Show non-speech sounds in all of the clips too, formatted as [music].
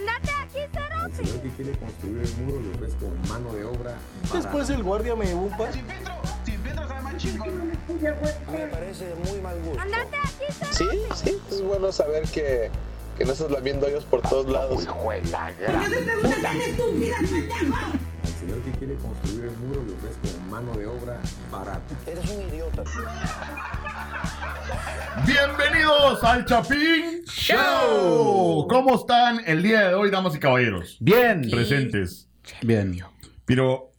¡Andate aquí, cero! El señor que quiere construir el muro le ofrezco mano de obra. Después el guardia me llevó un par. Sin filtro, sin filtro sabe más chingón. Me parece muy mal gusto. ¡Andate aquí, cero! Sí, sí, es bueno saber que, que no estás lamiendo hoyos por todos lados. Al señor que quiere construir el muro le ofrezco mano de obra barata. Eres un idiota. Bienvenidos al Chapín Show. ¿Cómo están el día de hoy, damas y caballeros? Bien. Presentes. Bien. Pero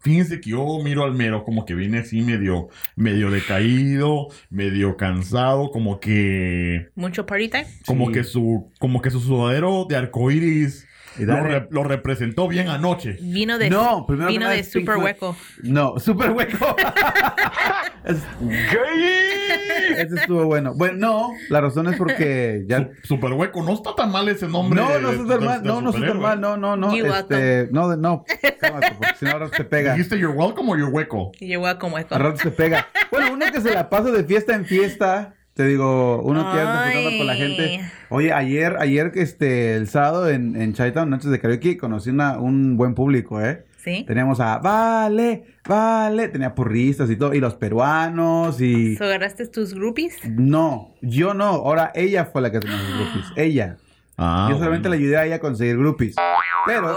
fíjense que yo miro al mero como que viene así medio, medio decaído, medio cansado, como que, Mucho party time. como Sí. que su, como que su sudadero de arcoíris lo, dale. re- lo representó bien anoche. Vino de, No, primero vino de super hueco. No, súper hueco. [laughs] Es- Ese estuvo bueno. Bueno, no, la razón es porque [laughs] ya. Su- Super hueco, no está tan mal ese nombre. No, no súper de- mal, no, no súper superhéroe. mal, no, no, no. You're Este, no, de- no, porque si no ahora te pega. ¿Dijiste you're welcome o you're hueco? Y llegó a como hueco. Al rato se pega. Bueno, uno que se la pasa de fiesta en fiesta. Te digo, uno que anda con la gente. Oye, ayer, ayer que este, el sábado en, en Chinatown, Noches de Karaoke, conocí una, un buen público, ¿eh? ¿Sí? Teníamos a Vale, Vale, tenía porristas y todo, y los peruanos y... So, ¿Agarraste tus groupies? No, yo no, ahora ella fue la que tenía los groupies, [gasps] ella. Ah, yo solamente bueno. le ayudé a ella a conseguir groupies. Pero,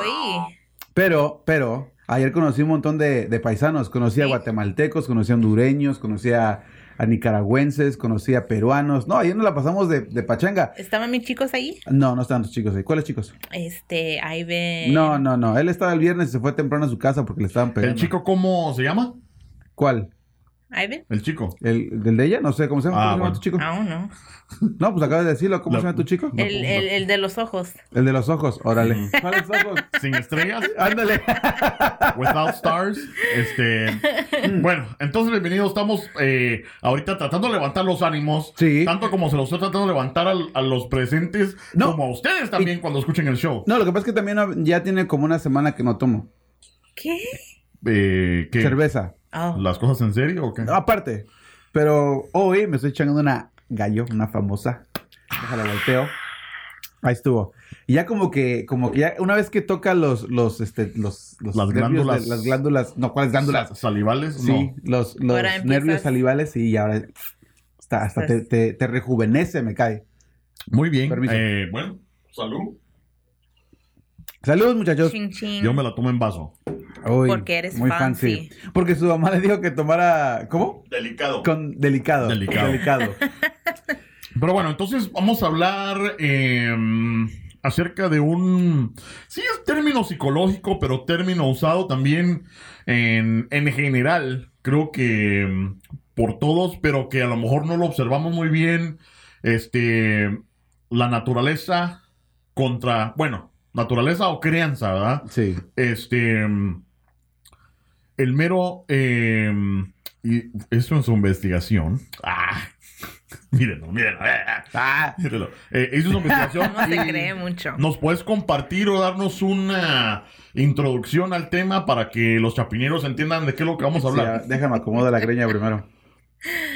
pero, pero, ayer conocí un montón de, de paisanos, conocí a Sí. guatemaltecos, conocí a hondureños, conocí a, a nicaragüenses, conocí a peruanos. No, ayer nos la pasamos de, de pachanga. ¿Estaban mis chicos ahí? No, no estaban los chicos ahí. ¿Cuáles chicos? Este, Ivan. No, no, no. Él estaba el viernes y se fue temprano a su casa porque le estaban pegando. ¿El chico cómo se llama? ¿Cuál? ¿Ivan? El chico. ¿El, ¿El de ella? No sé cómo se llama. Ah, ¿Cómo se llama tu chico? Aún no. [laughs] No, pues acabas de decirlo. ¿Cómo La- se llama tu chico? No, El, el, el de los ojos. El de los ojos. Órale. [laughs] ¿Cuáles ojos? Sin estrellas. [laughs] Ándale. Without Stars. Este. Bueno, entonces bienvenidos. Estamos eh, ahorita tratando de levantar los ánimos. Sí. Tanto como se los estoy tratando de levantar a, los presentes, No. como a ustedes también cuando escuchen el show. No, lo que pasa es que también ya tiene como una semana que no tomo. ¿Qué? Eh, ¿qué? Cerveza. Oh. ¿Las cosas en serio o qué? Aparte. Pero hoy me estoy echando una gallo, una famosa. Déjala volteo. Ahí estuvo. Y ya como que, como que ya una vez que toca los, los, este, los, los Las de- glándulas. las glándulas, no, ¿cuáles glándulas? Sa- ¿Salivales? Sí, los, los empiezas- nervios salivales y ahora hasta, hasta te, Estás- te, te rejuvenece, me cae. No. Muy bien. Permiso. Eh, bueno, salud. Saludos, muchachos. Chin, chin. Yo me la tomo en vaso. Uy, Porque eres fancy. Porque su mamá le dijo que tomara, ¿cómo? Delicado. Con delicado. Delicado. Delicado. [laughs] Pero bueno, entonces vamos a hablar eh, acerca de un, sí es término psicológico, pero término usado también en, en general, creo que mm, por todos, pero que a lo mejor no lo observamos muy bien, este, la naturaleza contra, bueno, naturaleza o crianza, ¿verdad? Sí. Este, mm, el mero, eh, y eso en su investigación, ah, [laughs] mírenlo, mírenlo, eh, Ah, mírenlo. Eh, hizo su investigación. [laughs] No se cree mucho. ¿Nos puedes compartir o darnos una introducción al tema para que los chapineros entiendan de qué es lo que vamos a hablar? ah, déjame acomodo la greña primero.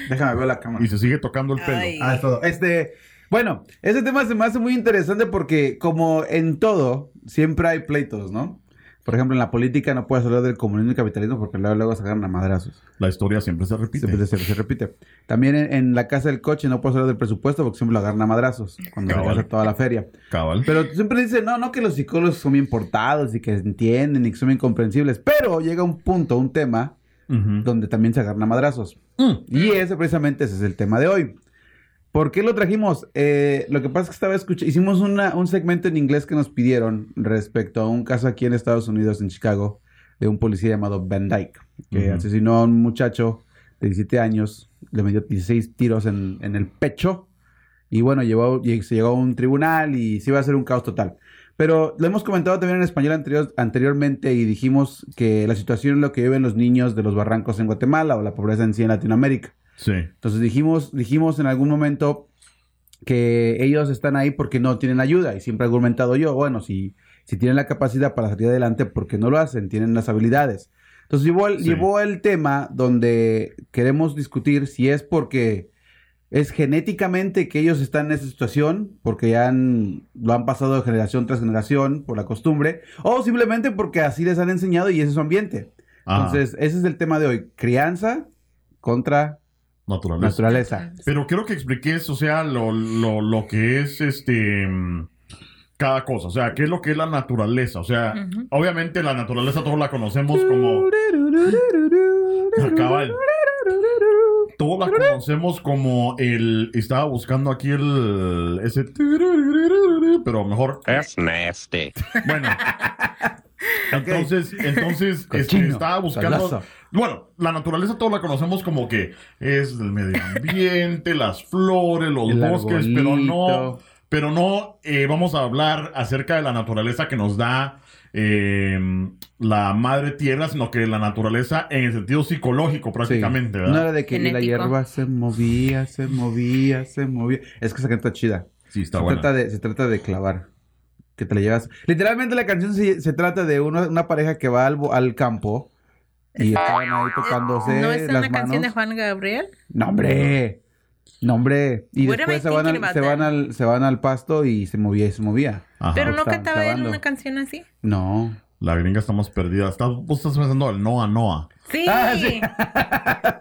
Déjame ver la cámara. Y se sigue tocando el pelo. Ay. Ah, es todo. Este, bueno, ese tema se me hace muy interesante porque como en todo, siempre hay pleitos, ¿no? Por ejemplo, en la política no puedes hablar del comunismo y capitalismo porque luego, luego se agarran a madrazos. La historia siempre se repite. Siempre se, se repite. También en, en la casa del coche no puedes hablar del presupuesto porque siempre lo agarran a madrazos cuando se Cabal. gasta toda la feria. Cabal. Pero siempre dicen, no, no, que los psicólogos son bien portados y que entienden y que son bien comprensibles. Pero llega un punto, un tema, Ujú. donde también se agarran a madrazos. Mm. Y ese precisamente ese es el tema de hoy. ¿Por qué lo trajimos? Eh, lo que pasa es que estaba escuchando, hicimos una- un segmento en inglés que nos pidieron respecto a un caso aquí en Estados Unidos, en Chicago, de un policía llamado Ben Dyke, que asesinó a un muchacho de 17 años, le metió 16 tiros en, en el pecho, y bueno, llevó, y se llegó a un tribunal y se iba a hacer un caos total. Pero lo hemos comentado también en español anterior, anteriormente y dijimos que la situación es lo que viven los niños de los barrancos en Guatemala o la pobreza en sí en Latinoamérica. Sí. Entonces dijimos, dijimos en algún momento que ellos están ahí porque no tienen ayuda. Y siempre he argumentado yo, bueno, si, si tienen la capacidad para salir adelante, ¿por qué no lo hacen? Tienen las habilidades. Entonces llevó el, Sí. llevó el tema donde queremos discutir si es porque es genéticamente que ellos están en esa situación, porque ya han, lo han pasado de generación tras generación por la costumbre, o simplemente porque así les han enseñado y ese es su ambiente. Ajá. Entonces, ese es el tema de hoy, crianza contra naturaleza. naturaleza. Pero quiero que expliques, o sea, lo, lo, lo que es este cada cosa. O sea, qué es lo que es la naturaleza. O sea, obviamente la naturaleza todos la conocemos como. Cabal. Todos la conocemos como el. Estaba buscando aquí el. Ese. Pero mejor. Es nasty. Bueno. Entonces, entonces [laughs] este, estaba buscando. salazo. Bueno, la naturaleza todos la conocemos como que es el medio ambiente, [laughs] las flores, los El bosques, pero no, pero no eh, vamos a hablar acerca de la naturaleza que nos da eh, la madre tierra, sino que la naturaleza en el sentido psicológico prácticamente, Sí. ¿verdad? No era de que la hierba se movía, se movía, se movía. Es que esa canción está chida. Sí, está se, buena. trata de, se trata de clavar. Que te la llevas. Literalmente la canción se, se trata de una, una pareja que va al, campo y estaban ahí tocándose ¿No es las una canción de manos. Juan Gabriel? No, hombre. No, hombre. Y después se van, al, about se, van that? al, se van al pasto y se movía y se movía. Ajá. Pero no cantaba él una canción así. No. La gringa está más perdida. Está, vos estás pensando al Noa Noa. Sí. Ah, sí.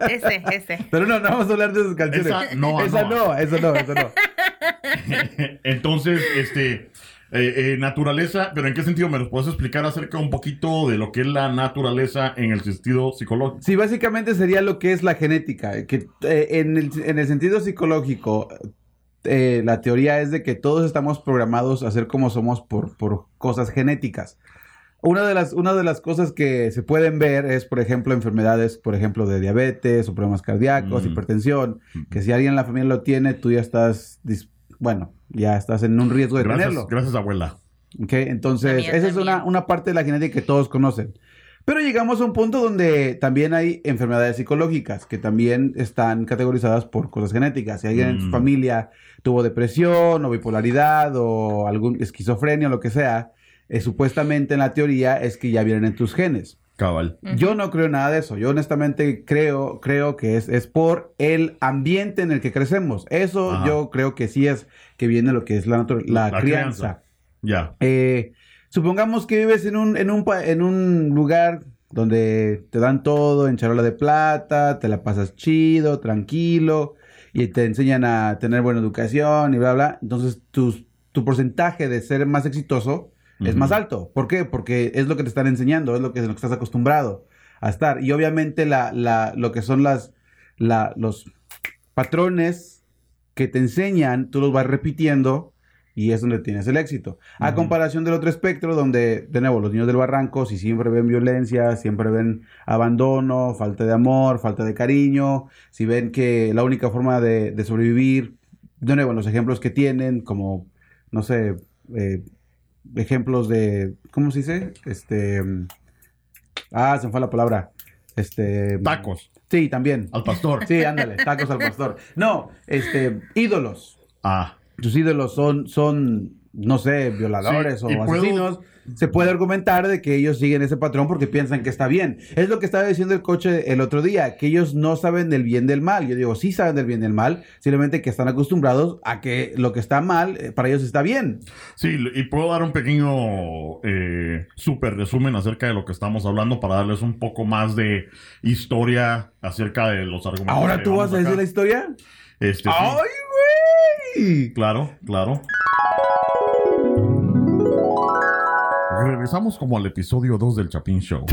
[laughs] ese, ese. Pero no, no vamos a hablar de esas canciones. Esa no, Esa no. no, esa no, esa no. [laughs] [laughs] Entonces, este, eh, eh, naturaleza, pero ¿en qué sentido me lo puedes explicar acerca un poquito de lo que es la naturaleza en el sentido psicológico? Sí, básicamente sería lo que es la genética, que eh, en, el, en el sentido psicológico, eh, la teoría es de que todos estamos programados a ser como somos por, por cosas genéticas. Una de, las, una de las cosas que se pueden ver es, por ejemplo, enfermedades, por ejemplo, de diabetes o problemas cardíacos, Mm. hipertensión, que si alguien en la familia lo tiene, tú ya estás, bueno, ya estás en un riesgo de Gracias, tenerlo. gracias, abuela. ¿ok? Entonces, esa es una, una parte de la genética que todos conocen. Pero llegamos a un punto donde también hay enfermedades psicológicas que también están categorizadas por cosas genéticas. Si alguien en su Mm. familia tuvo depresión o bipolaridad o algún esquizofrenia o lo que sea, eh, supuestamente en la teoría es que ya vienen en tus genes. Cabal. Yo no creo nada de eso. Yo honestamente creo, creo que es, es por el ambiente en el que crecemos. Eso Ajá. yo creo que sí es que viene lo que es la, la La crianza. Ya. Eh, supongamos que vives en un, en, un, en un lugar donde te dan todo en charola de plata, te la pasas chido, tranquilo, y te enseñan a tener buena educación y bla, bla. Entonces, tus- tu porcentaje de ser más exitoso es más alto. ¿Por qué? Porque es lo que te están enseñando, es lo que, es lo que estás acostumbrado a estar. Y obviamente la, la, lo que son las, la- los patrones que te enseñan, tú los vas repitiendo y es donde tienes el éxito. A comparación del otro espectro, donde, de nuevo, los niños del barranco, si siempre ven violencia, siempre ven abandono, falta de amor, falta de cariño, si ven que la única forma de, de sobrevivir, de nuevo, los ejemplos que tienen, como, no sé, eh, ejemplos de, ¿cómo se dice? Este, ah, se me fue la palabra. Este, Tacos. Sí, también. Al pastor. Sí, ándale, tacos al pastor. No, este, ídolos. Ah. Tus ídolos son, son, no sé, violadores Sí, o puedo- asesinos. Se puede argumentar de que ellos siguen ese patrón porque piensan que está bien. Es lo que estaba diciendo el coche el otro día, que ellos no saben del bien del mal. Yo digo, sí saben del bien del mal, simplemente que están acostumbrados a que lo que está mal eh, para ellos está bien. Sí, y puedo dar un pequeño eh, super resumen acerca de lo que estamos hablando para darles un poco más de historia acerca de los argumentos. Ahora tú vas a decir acá. la historia. Este. ¡Ay, güey! Claro, claro. Regresamos como al episodio 2 del Chapin Show.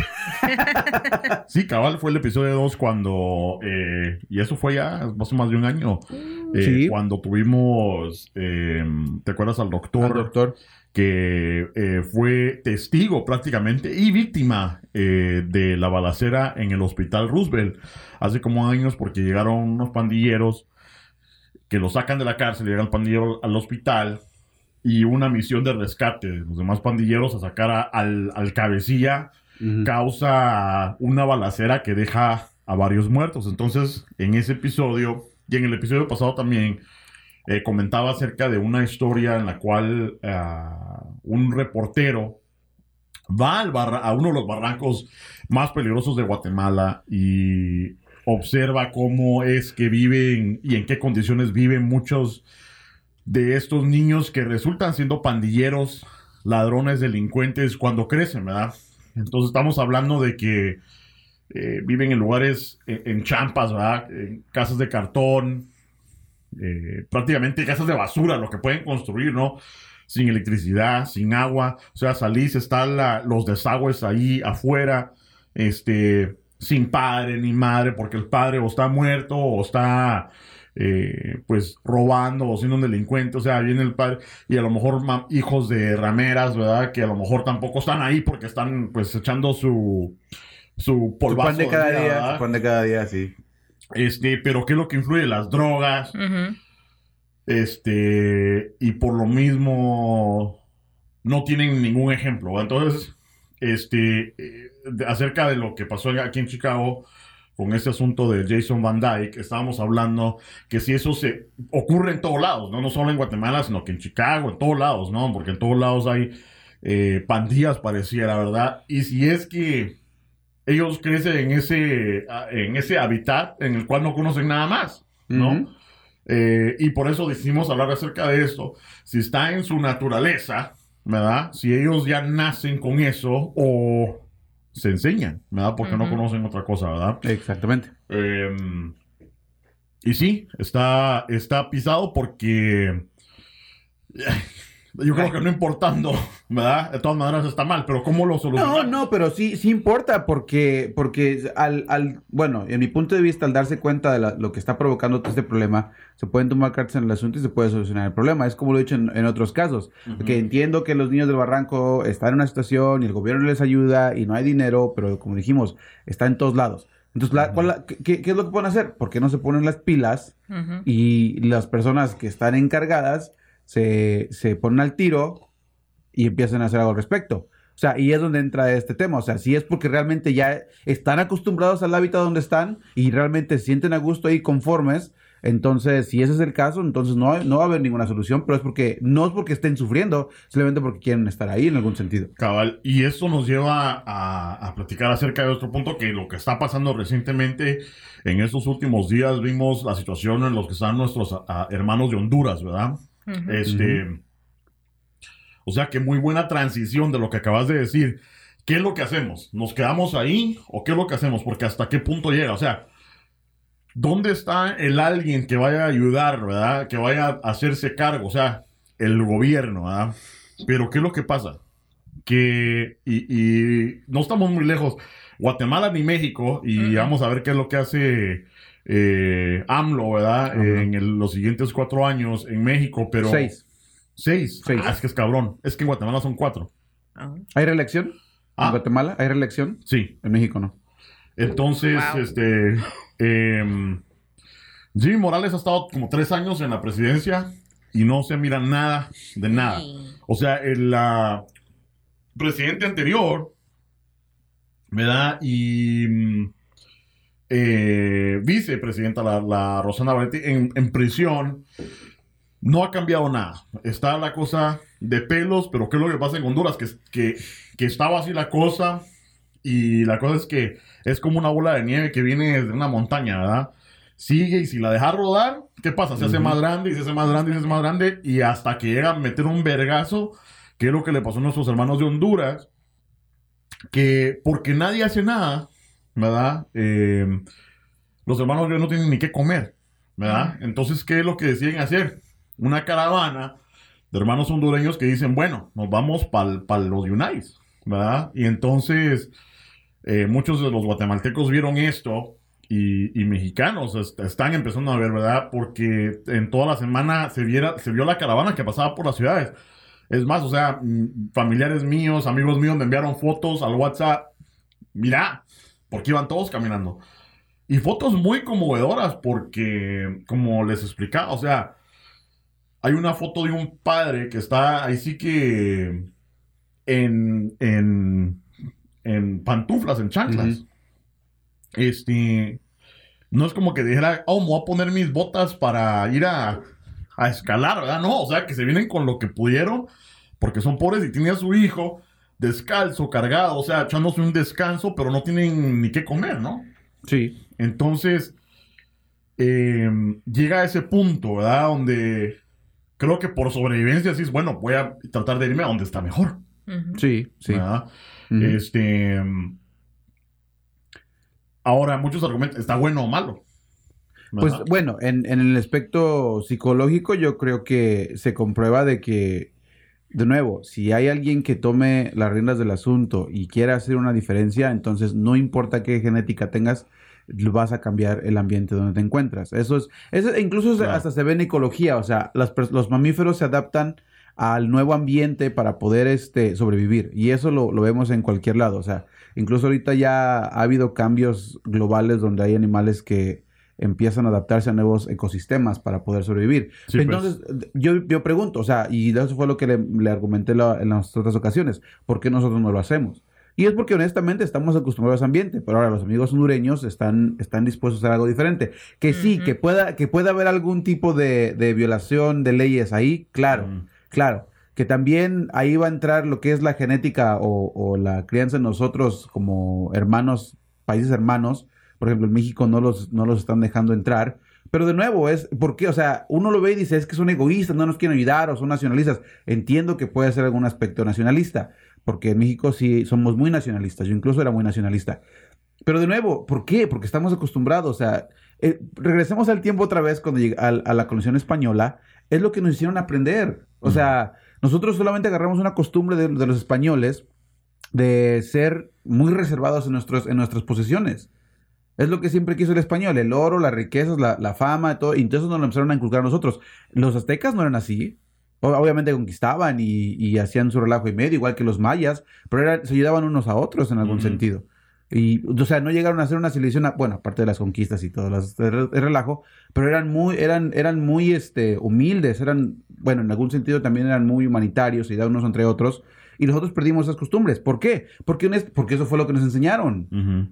[laughs] sí, cabal, fue el episodio 2 cuando, eh, y eso fue ya hace más de un año, eh, Sí. cuando tuvimos, eh, ¿te acuerdas al doctor? Al doctor. que eh, fue testigo prácticamente y víctima eh, de la balacera en el hospital Roosevelt hace como años porque llegaron unos pandilleros que lo sacan de la cárcel, llega el pandillero al hospital y una misión de rescate de los demás pandilleros a sacar a- al, al cabecilla causa una balacera que deja a varios muertos. Entonces, en ese episodio y en el episodio pasado también eh, comentaba acerca de una historia en la cual ah, un reportero va al a uno de los barrancos más peligrosos de Guatemala y observa cómo es que viven y en qué condiciones viven muchos de estos niños que resultan siendo pandilleros, ladrones, delincuentes cuando crecen, ¿verdad? Entonces estamos hablando de que eh, viven en lugares, en, en champas, ¿verdad? En casas de cartón, eh, prácticamente casas de basura, lo que pueden construir, ¿no? Sin electricidad, sin agua, o sea, salís, están los desagües ahí afuera, este, sin padre ni madre, porque el padre o está muerto o está, eh, pues, robando o siendo un delincuente, o sea, viene el padre y a lo mejor hijos de rameras, ¿verdad? Que a lo mejor tampoco están ahí porque están, pues, echando su, su Su polvazo. pan de cada día, día, ¿verdad? su pan de cada día, sí. Este, pero ¿qué es lo que influye? Las drogas, este, y por lo mismo no tienen ningún ejemplo. Entonces, este, eh, acerca de lo que pasó aquí en Chicago con este asunto de Jason Van Dyke, estábamos hablando que si eso se ocurre en todos lados, no, no solo en Guatemala, sino que en Chicago, en todos lados, ¿no? Porque en todos lados hay eh, pandillas, pareciera, ¿verdad? Y si es que ellos crecen en ese, ah, en ese hábitat en el cual no conocen nada más, ¿no? Eh, y por eso decidimos hablar acerca de esto. Si está en su naturaleza, ¿verdad? Si ellos ya nacen con eso o se enseñan, ¿verdad? Porque no conocen otra cosa, ¿verdad? Exactamente. Eh, y sí, está, está pisado porque yo creo que no importando, ¿verdad? De todas maneras está mal, pero ¿cómo lo No, solucionamos? no, pero sí, sí importa porque, porque al, al, bueno, en mi punto de vista, al darse cuenta de la- lo que está provocando todo este problema, se pueden tomar cartas en el asunto y se puede solucionar el problema. Es como lo he dicho en, en otros casos, Ujú. que entiendo que los niños del barranco están en una situación y el gobierno les ayuda y no hay dinero, pero como dijimos, está en todos lados. Entonces, la- ¿cuál la- qué, es lo que pueden hacer? ¿Por qué no se ponen las pilas y las personas que están encargadas se, se ponen al tiro y empiezan a hacer algo al respecto. O sea, y es donde entra este tema. O sea, si es porque realmente ya están acostumbrados al hábitat donde están y realmente se sienten a gusto y conformes, entonces, si ese es el caso, entonces no, no va a haber ninguna solución, pero es porque, no es porque estén sufriendo, simplemente porque quieren estar ahí en algún sentido. Cabal, y esto nos lleva a, a platicar acerca de otro punto que lo que está pasando recientemente en estos últimos días vimos la situación en los que están nuestros hermanos de Honduras, ¿verdad? Este, o sea que muy buena transición de lo que acabas de decir. ¿Qué es lo que hacemos? ¿Nos quedamos ahí o qué es lo que hacemos? Porque hasta qué punto llega, o sea, ¿dónde está el alguien que vaya a ayudar, verdad? Que vaya a hacerse cargo, o sea, el gobierno, ¿verdad? Pero ¿qué es lo que pasa? Que, y, y no estamos muy lejos, Guatemala ni México, y vamos a ver qué es lo que hace eh, AMLO, ¿verdad? AMLO. En el- los siguientes cuatro años en México, pero... Seis. Seis. Seis. Ah, es que es cabrón. Es que en Guatemala son cuatro. Ah. ¿Hay reelección? Ah. ¿En Guatemala hay reelección? Sí. En México no. Entonces, Wow. este. em, Jimmy Morales ha estado como tres años en la presidencia y no se mira nada de nada. O sea, el la presidente anterior, ¿verdad? Y mm, eh, vicepresidenta, la, la Rosana Valenti, en, en prisión, no ha cambiado nada. Está la cosa de pelos, pero ¿qué es lo que pasa en Honduras? Que, que, que estaba así la cosa y la cosa es que es como una bola de nieve que viene de una montaña, ¿verdad? Sigue y si la deja rodar, ¿qué pasa? Se hace Ujú. más grande y se hace más grande y se hace más grande y hasta que llega a meter un vergazo, que es lo que le pasó a nuestros hermanos de Honduras, que porque nadie hace nada, ¿verdad? Eh, los hermanos no tienen ni qué comer, ¿verdad? Entonces, ¿qué es lo que deciden hacer? Una caravana de hermanos hondureños que dicen, bueno, nos vamos para los United, ¿verdad? Y entonces eh, muchos de los guatemaltecos vieron esto y, y mexicanos est- están empezando a ver, ¿verdad? Porque en toda la semana se, viera, se vio la caravana que pasaba por las ciudades. Es más, o sea, mm, familiares míos, amigos míos me enviaron fotos al WhatsApp. Mira, porque iban todos caminando. Y fotos muy conmovedoras porque, como les explicaba, o sea, hay una foto de un padre que está ahí sí que en, en, en pantuflas, en chanclas. Este, no es como que dijera, oh, me voy a poner mis botas para ir a, a escalar, ¿verdad? No, o sea, que se vienen con lo que pudieron, porque son pobres y tiene a su hijo descalzo, cargado, o sea, echándose un descanso, pero no tienen ni qué comer, ¿no? Sí. Entonces, eh, llega a ese punto, ¿verdad? Donde creo que por sobrevivencia decís, bueno, voy a tratar de irme a donde está mejor. Sí, sí. Este. Ahora, muchos argumentos, ¿está bueno o malo? Pues bueno, en, en el aspecto psicológico yo creo que se comprueba de que, de nuevo, si hay alguien que tome las riendas del asunto y quiera hacer una diferencia, entonces no importa qué genética tengas, vas a cambiar el ambiente donde te encuentras. Eso es, eso incluso Claro. hasta se ve en ecología, o sea, las los mamíferos se adaptan al nuevo ambiente para poder este, sobrevivir. Y eso lo, lo vemos en cualquier lado. O sea, incluso ahorita ya ha habido cambios globales donde hay animales que empiezan a adaptarse a nuevos ecosistemas para poder sobrevivir. Sí, pues. Entonces, yo, yo pregunto, o sea, y eso fue lo que le, le argumenté la- en las otras ocasiones, ¿por qué nosotros no lo hacemos? Y es porque honestamente estamos acostumbrados a ese ambiente, pero ahora los amigos hondureños están, están dispuestos a hacer algo diferente. Que sí, que pueda, que pueda haber algún tipo de, de violación de leyes ahí, claro, Mm. claro. Que también ahí va a entrar lo que es la genética o, o la crianza en nosotros como hermanos, países hermanos. Por ejemplo, en México no los, no los están dejando entrar. Pero de nuevo, es porque, o sea, uno lo ve y dice, es que son egoístas, no nos quieren ayudar o son nacionalistas. Entiendo que puede ser algún aspecto nacionalista, porque en México sí somos muy nacionalistas. Yo incluso era muy nacionalista. Pero de nuevo, ¿por qué? Porque estamos acostumbrados. O sea, eh, regresemos al tiempo otra vez cuando al- a, la colonización española. Es lo que nos hicieron aprender. O sea, nosotros solamente agarramos una costumbre de, de los españoles de ser muy reservados en, nuestros, en nuestras posesiones. Es lo que siempre quiso el español, el oro, las riquezas, la, la fama, todo. Y entonces nos lo empezaron a inculcar a nosotros. Los aztecas no eran así. Obviamente conquistaban y, y hacían su relajo y medio, igual que los mayas, pero era- se ayudaban unos a otros en algún sentido. Y, o sea, no llegaron a ser una civilización, bueno, aparte de las conquistas y todo las- el relajo, pero eran muy, eran, eran muy este, humildes, eran, bueno, en algún sentido también eran muy humanitarios y daban unos entre otros. Y nosotros perdimos esas costumbres. ¿Por qué? Porque, porque eso fue lo que nos enseñaron.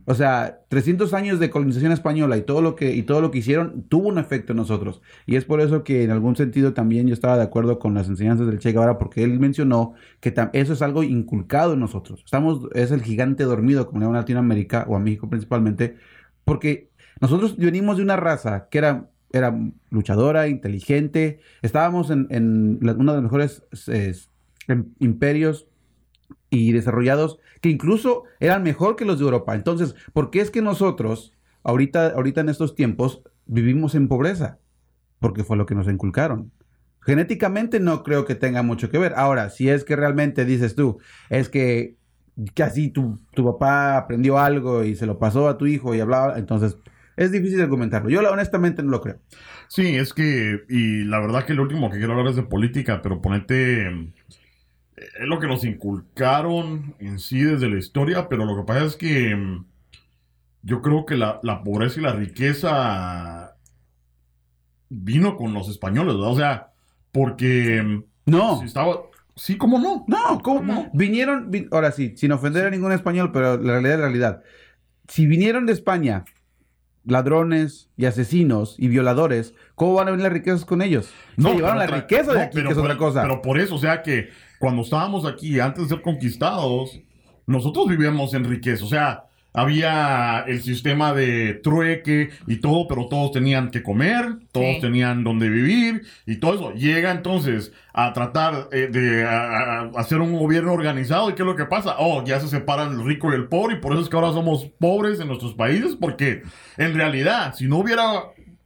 O sea, 300 años de colonización española y todo lo que y todo lo que hicieron tuvo un efecto en nosotros. Y es por eso que en algún sentido también yo estaba de acuerdo con las enseñanzas del Che Guevara porque él mencionó que eso es algo inculcado en nosotros. Estamos es el gigante dormido como le llaman a Latinoamérica o a México principalmente, porque nosotros venimos de una raza que era era luchadora, inteligente, estábamos en, en la- uno de los mejores eh, imperios y desarrollados que incluso eran mejor que los de Europa. Entonces, ¿por qué es que nosotros, ahorita, ahorita en estos tiempos, vivimos en pobreza? Porque fue lo que nos inculcaron. Genéticamente no creo que tenga mucho que ver. Ahora, si es que realmente dices tú, es que casi tu, tu papá aprendió algo y se lo pasó a tu hijo y hablaba, entonces es difícil argumentarlo. Yo honestamente no lo creo. Sí, es que, y la verdad que lo último que quiero hablar es de política, pero ponete, es lo que nos inculcaron en sí desde la historia, pero lo que pasa es que mm, yo creo que la, la pobreza y la riqueza vino con los españoles, ¿verdad? O sea, porque mm, No. si estaba, sí, ¿cómo no? No, ¿cómo? No. Vinieron, vi- ahora sí, sin ofender a ningún español, pero la realidad es la realidad. Si vinieron de España ladrones y asesinos y violadores, ¿cómo van a venir las riquezas con ellos? No, Se llevaron la riqueza de aquí, pero que es otra cosa. Pero por eso, o sea que cuando estábamos aquí, antes de ser conquistados, nosotros vivíamos en riqueza. O sea, había el sistema de trueque y todo, pero todos tenían que comer, todos Sí. tenían donde vivir y todo eso. Llega entonces a tratar eh, de a- a- hacer un gobierno organizado. ¿Y qué es lo que pasa? Oh, ya se separan el rico y el pobre y por eso es que ahora somos pobres en nuestros países porque en realidad, si no hubiera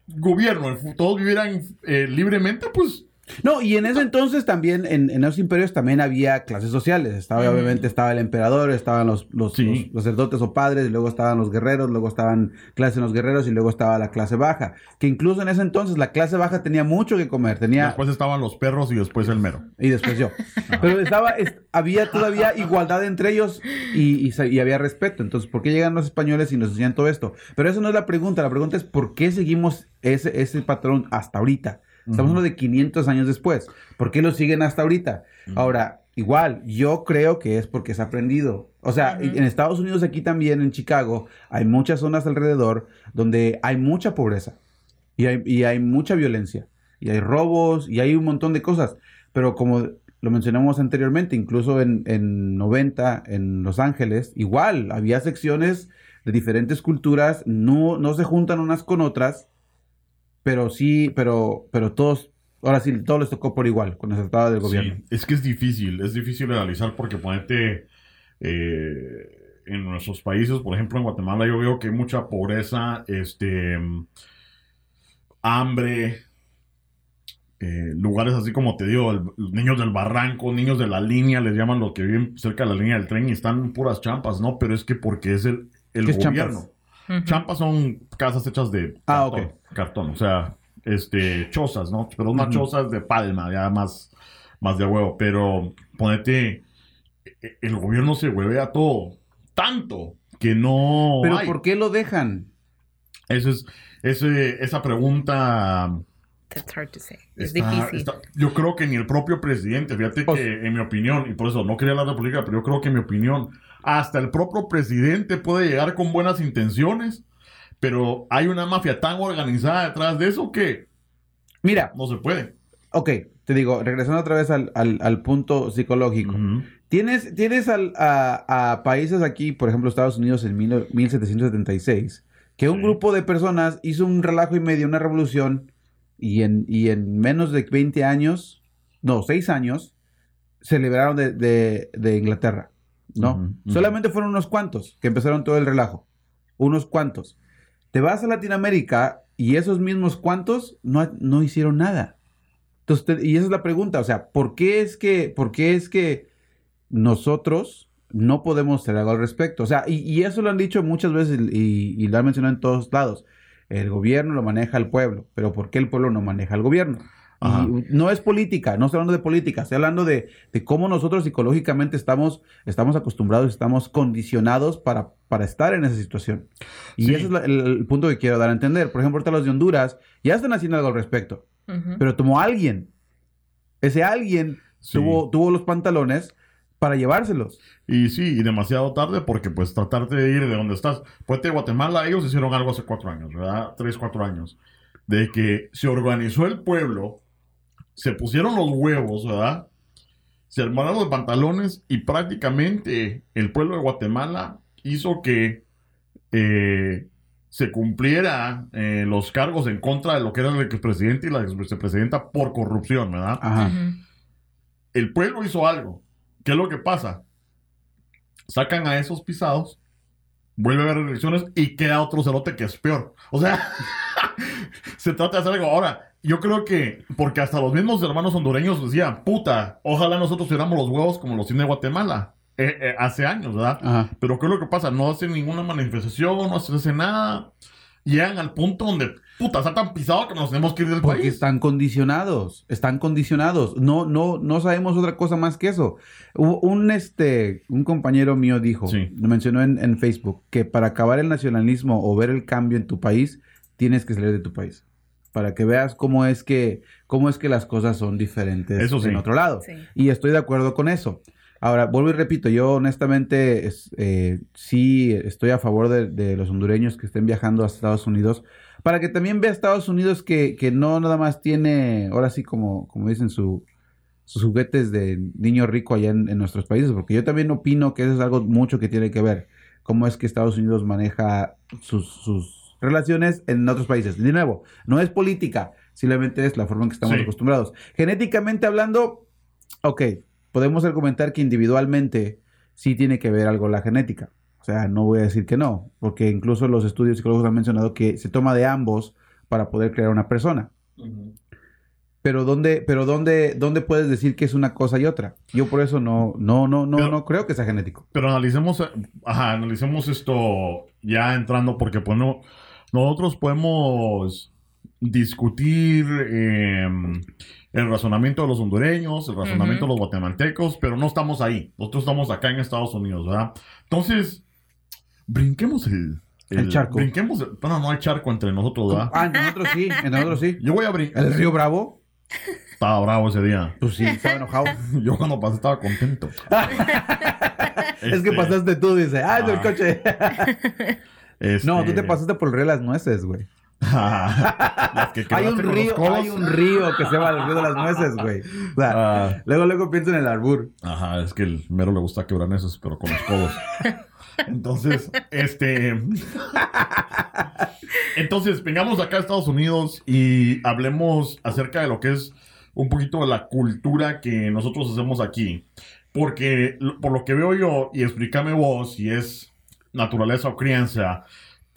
gobierno, todos vivieran eh, libremente, pues No, y en ese entonces también, en, en esos imperios también había clases sociales. Estaba, Mm. obviamente, estaba el emperador, estaban los, los, Sí. los sacerdotes o padres, y luego estaban los guerreros, luego estaban clases en los guerreros y luego estaba la clase baja. Que incluso en ese entonces la clase baja tenía mucho que comer, tenía... Después estaban los perros y después el mero. Y después yo. [laughs] Pero estaba, es- había todavía igualdad entre ellos y, y había respeto. Entonces, ¿por qué llegan los españoles y nos enseñan todo esto? Pero eso no es la pregunta. La pregunta es ¿por qué seguimos ese, ese patrón hasta ahorita? Estamos hablando de 500 años después. ¿Por qué lo siguen hasta ahorita? Ahora, igual, yo creo que es porque se ha aprendido. O sea, Ujú. en Estados Unidos, aquí también, en Chicago, hay muchas zonas alrededor donde hay mucha pobreza y hay, y hay mucha violencia y hay robos y hay un montón de cosas. Pero como lo mencionamos anteriormente, incluso en, en 90, en Los Ángeles, igual había secciones de diferentes culturas, no, no se juntan unas con otras, pero sí, pero, pero todos, ahora sí, todos les tocó por igual con el tratado del gobierno. Sí, es que es difícil, es difícil analizar porque ponete eh, en nuestros países, por ejemplo en Guatemala yo veo que hay mucha pobreza, este, hambre, eh, lugares así como te digo, el- niños del barranco, niños de la línea, les llaman los que viven cerca de la línea del tren y están puras champas, ¿no? Pero es que porque es el, el ¿Qué es gobierno. champas? Champas son casas hechas de Ah, cartón, cartón, o sea, este, chozas, ¿no? Pero unas Ujú. chozas de palma, ya más, más de huevo. Pero ponete, e- el gobierno se huevea todo, tanto que no Pero hay. ¿por qué lo dejan? Eso es, ese- esa pregunta That's hard to say. Es está- difícil. está- yo creo que ni el propio presidente, fíjate Pues- que en mi opinión, y por eso no quería hablar de política, pero yo creo que en mi opinión, hasta el propio presidente puede llegar con buenas intenciones, pero hay una mafia tan organizada detrás de eso que Mira, no se puede. ok, te digo, regresando otra vez al, al- al punto psicológico. Tienes, tienes al- a, a países aquí, por ejemplo, Estados Unidos en mil- 1776, que un grupo de personas hizo un relajo y medio, una revolución, y en, y en menos de 20 años, no, 6 años, se liberaron de, de- de Inglaterra, ¿no? Solamente fueron unos cuantos que empezaron todo el relajo, unos cuantos. Te vas a Latinoamérica y esos mismos cuantos no, no hicieron nada. Entonces, te- y esa es la pregunta, o sea, ¿por qué es que, por qué es que nosotros no podemos hacer algo al respecto? O sea, y, y eso lo han dicho muchas veces y, y lo han mencionado en todos lados. El gobierno lo maneja el pueblo, pero ¿por qué el pueblo no maneja al gobierno? Y no es política, no estoy hablando de política, estoy hablando de, de cómo nosotros psicológicamente estamos, estamos acostumbrados, estamos condicionados para, para estar en esa situación. Y Sí. ese es la- el, el punto que quiero dar a entender. Por ejemplo, ahorita los de Honduras ya están haciendo algo al respecto, pero tomó alguien. Ese alguien Sí. tuvo, tuvo los pantalones para llevárselos. Y sí, y demasiado tarde porque pues tratarte de ir de donde estás. Pues de Guatemala ellos hicieron algo hace cuatro años, ¿verdad? Tres, cuatro años. De que se organizó el pueblo, se pusieron los huevos, ¿verdad? Se armaron los pantalones y prácticamente el pueblo de Guatemala hizo que eh, se cumpliera eh, los cargos en contra de lo que era el expresidente y la exvicepresidenta por corrupción, ¿verdad? Ajá. El pueblo hizo algo. ¿Qué es lo que pasa? Sacan a esos pisados, vuelve a haber elecciones y queda otro cerote que es peor. O sea, [laughs] se trata de hacer algo. Ahora, yo creo que, porque hasta los mismos hermanos hondureños decían, puta, ojalá nosotros tuviéramos los huevos como los tiene Guatemala. eh, eh, hace años, ¿verdad? Ajá. Pero ¿qué es lo que pasa? No hacen ninguna manifestación, no hacen nada. Llegan al punto donde, puta, está tan pisado que nos tenemos que ir del Porque país. están condicionados, están condicionados. No, no, no sabemos otra cosa más que eso. Hubo Un, este, un compañero mío dijo, Sí. lo mencionó en, en Facebook, que para acabar el nacionalismo o ver el cambio en tu país, tienes que salir de tu país. Para que veas cómo es que, cómo es que las cosas son diferentes Eso sí. en otro lado. Sí. Y estoy de acuerdo con eso. Ahora, vuelvo y repito, yo honestamente es- eh, sí estoy a favor de, de los hondureños que estén viajando a Estados Unidos, para que también vea Estados Unidos que, que no nada más tiene, ahora sí como, como dicen, su, sus juguetes de niño rico allá en, en nuestros países, porque yo también opino que eso es algo mucho que tiene que ver, cómo es que Estados Unidos maneja sus, sus relaciones en otros países. De nuevo, no es política, simplemente es la forma en que estamos Sí. acostumbrados. Genéticamente hablando, ok, podemos argumentar que individualmente sí tiene que ver algo la genética. O sea, no voy a decir que no, porque incluso los estudios psicológicos han mencionado que se toma de ambos para poder crear una persona. Pero dónde, pero dónde, dónde puedes decir que es una cosa y otra? Yo por eso no, no, no, no, Pero- no creo que sea genético. Pero analicemos, ajá, analicemos esto ya entrando, porque pues no, nosotros podemos discutir eh, el razonamiento de los hondureños, el razonamiento de los guatemaltecos, pero no estamos ahí. Nosotros estamos acá en Estados Unidos, ¿verdad? Entonces, brinquemos el, El charco. Brinquemos, el- bueno, no hay charco entre nosotros, ¿verdad? Ah, entre nosotros sí, entre nosotros sí. Yo voy a brincar. El río Bravo, Estaba bravo ese día. pues sí, estaba enojado. [laughs] Yo cuando pasé estaba contento. [laughs] Es que Este, pasaste tú, dice, ah, es del Ah. coche. [laughs] este- No, tú te pasaste por el río de las nueces, güey. [laughs] Que [laughs] Hay un río, codos. hay un río que se llama el río de las nueces, güey. O sea, Ah, luego, luego pienso en el albur. ajá, es que el mero le gusta quebrar esos, pero con los codos. [laughs] Entonces, este. Entonces, vengamos acá a Estados Unidos y hablemos acerca de lo que es un poquito de la cultura que nosotros hacemos aquí. Porque por lo que veo yo, y explícame vos si es naturaleza o crianza,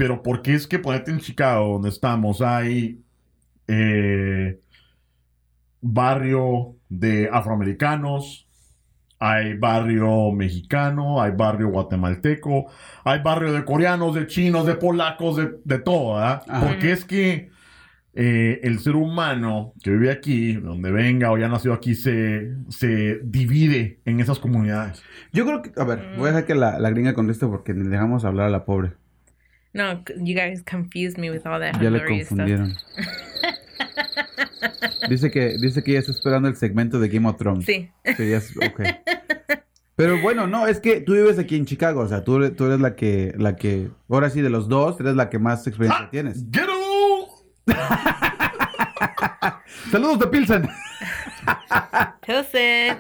pero ¿por qué es que ponete en Chicago, donde estamos, hay eh, barrio de afroamericanos, hay barrio mexicano, hay barrio guatemalteco, hay barrio de coreanos, de chinos, de polacos, de, de todo, ¿verdad? Ajá. Porque es que eh, el ser humano que vive aquí, donde venga o ya nació aquí, se, se divide en esas comunidades. Yo creo que, a ver, voy a dejar que la, la gringa conteste porque le dejamos hablar a la pobre. No, you guys confused me with all that Ya le confundieron. [laughs] Dice que, dice que ya está esperando el segmento de Game of Thrones. Sí. Sí, ya es- ok. Pero bueno, no, es que tú vives aquí en Chicago, o sea, tú, eres- tú eres la que, la que, ahora sí, de los dos, eres la que más experiencia tienes. ¡Get [laughs] Saludos de Pilsen. Pilsen.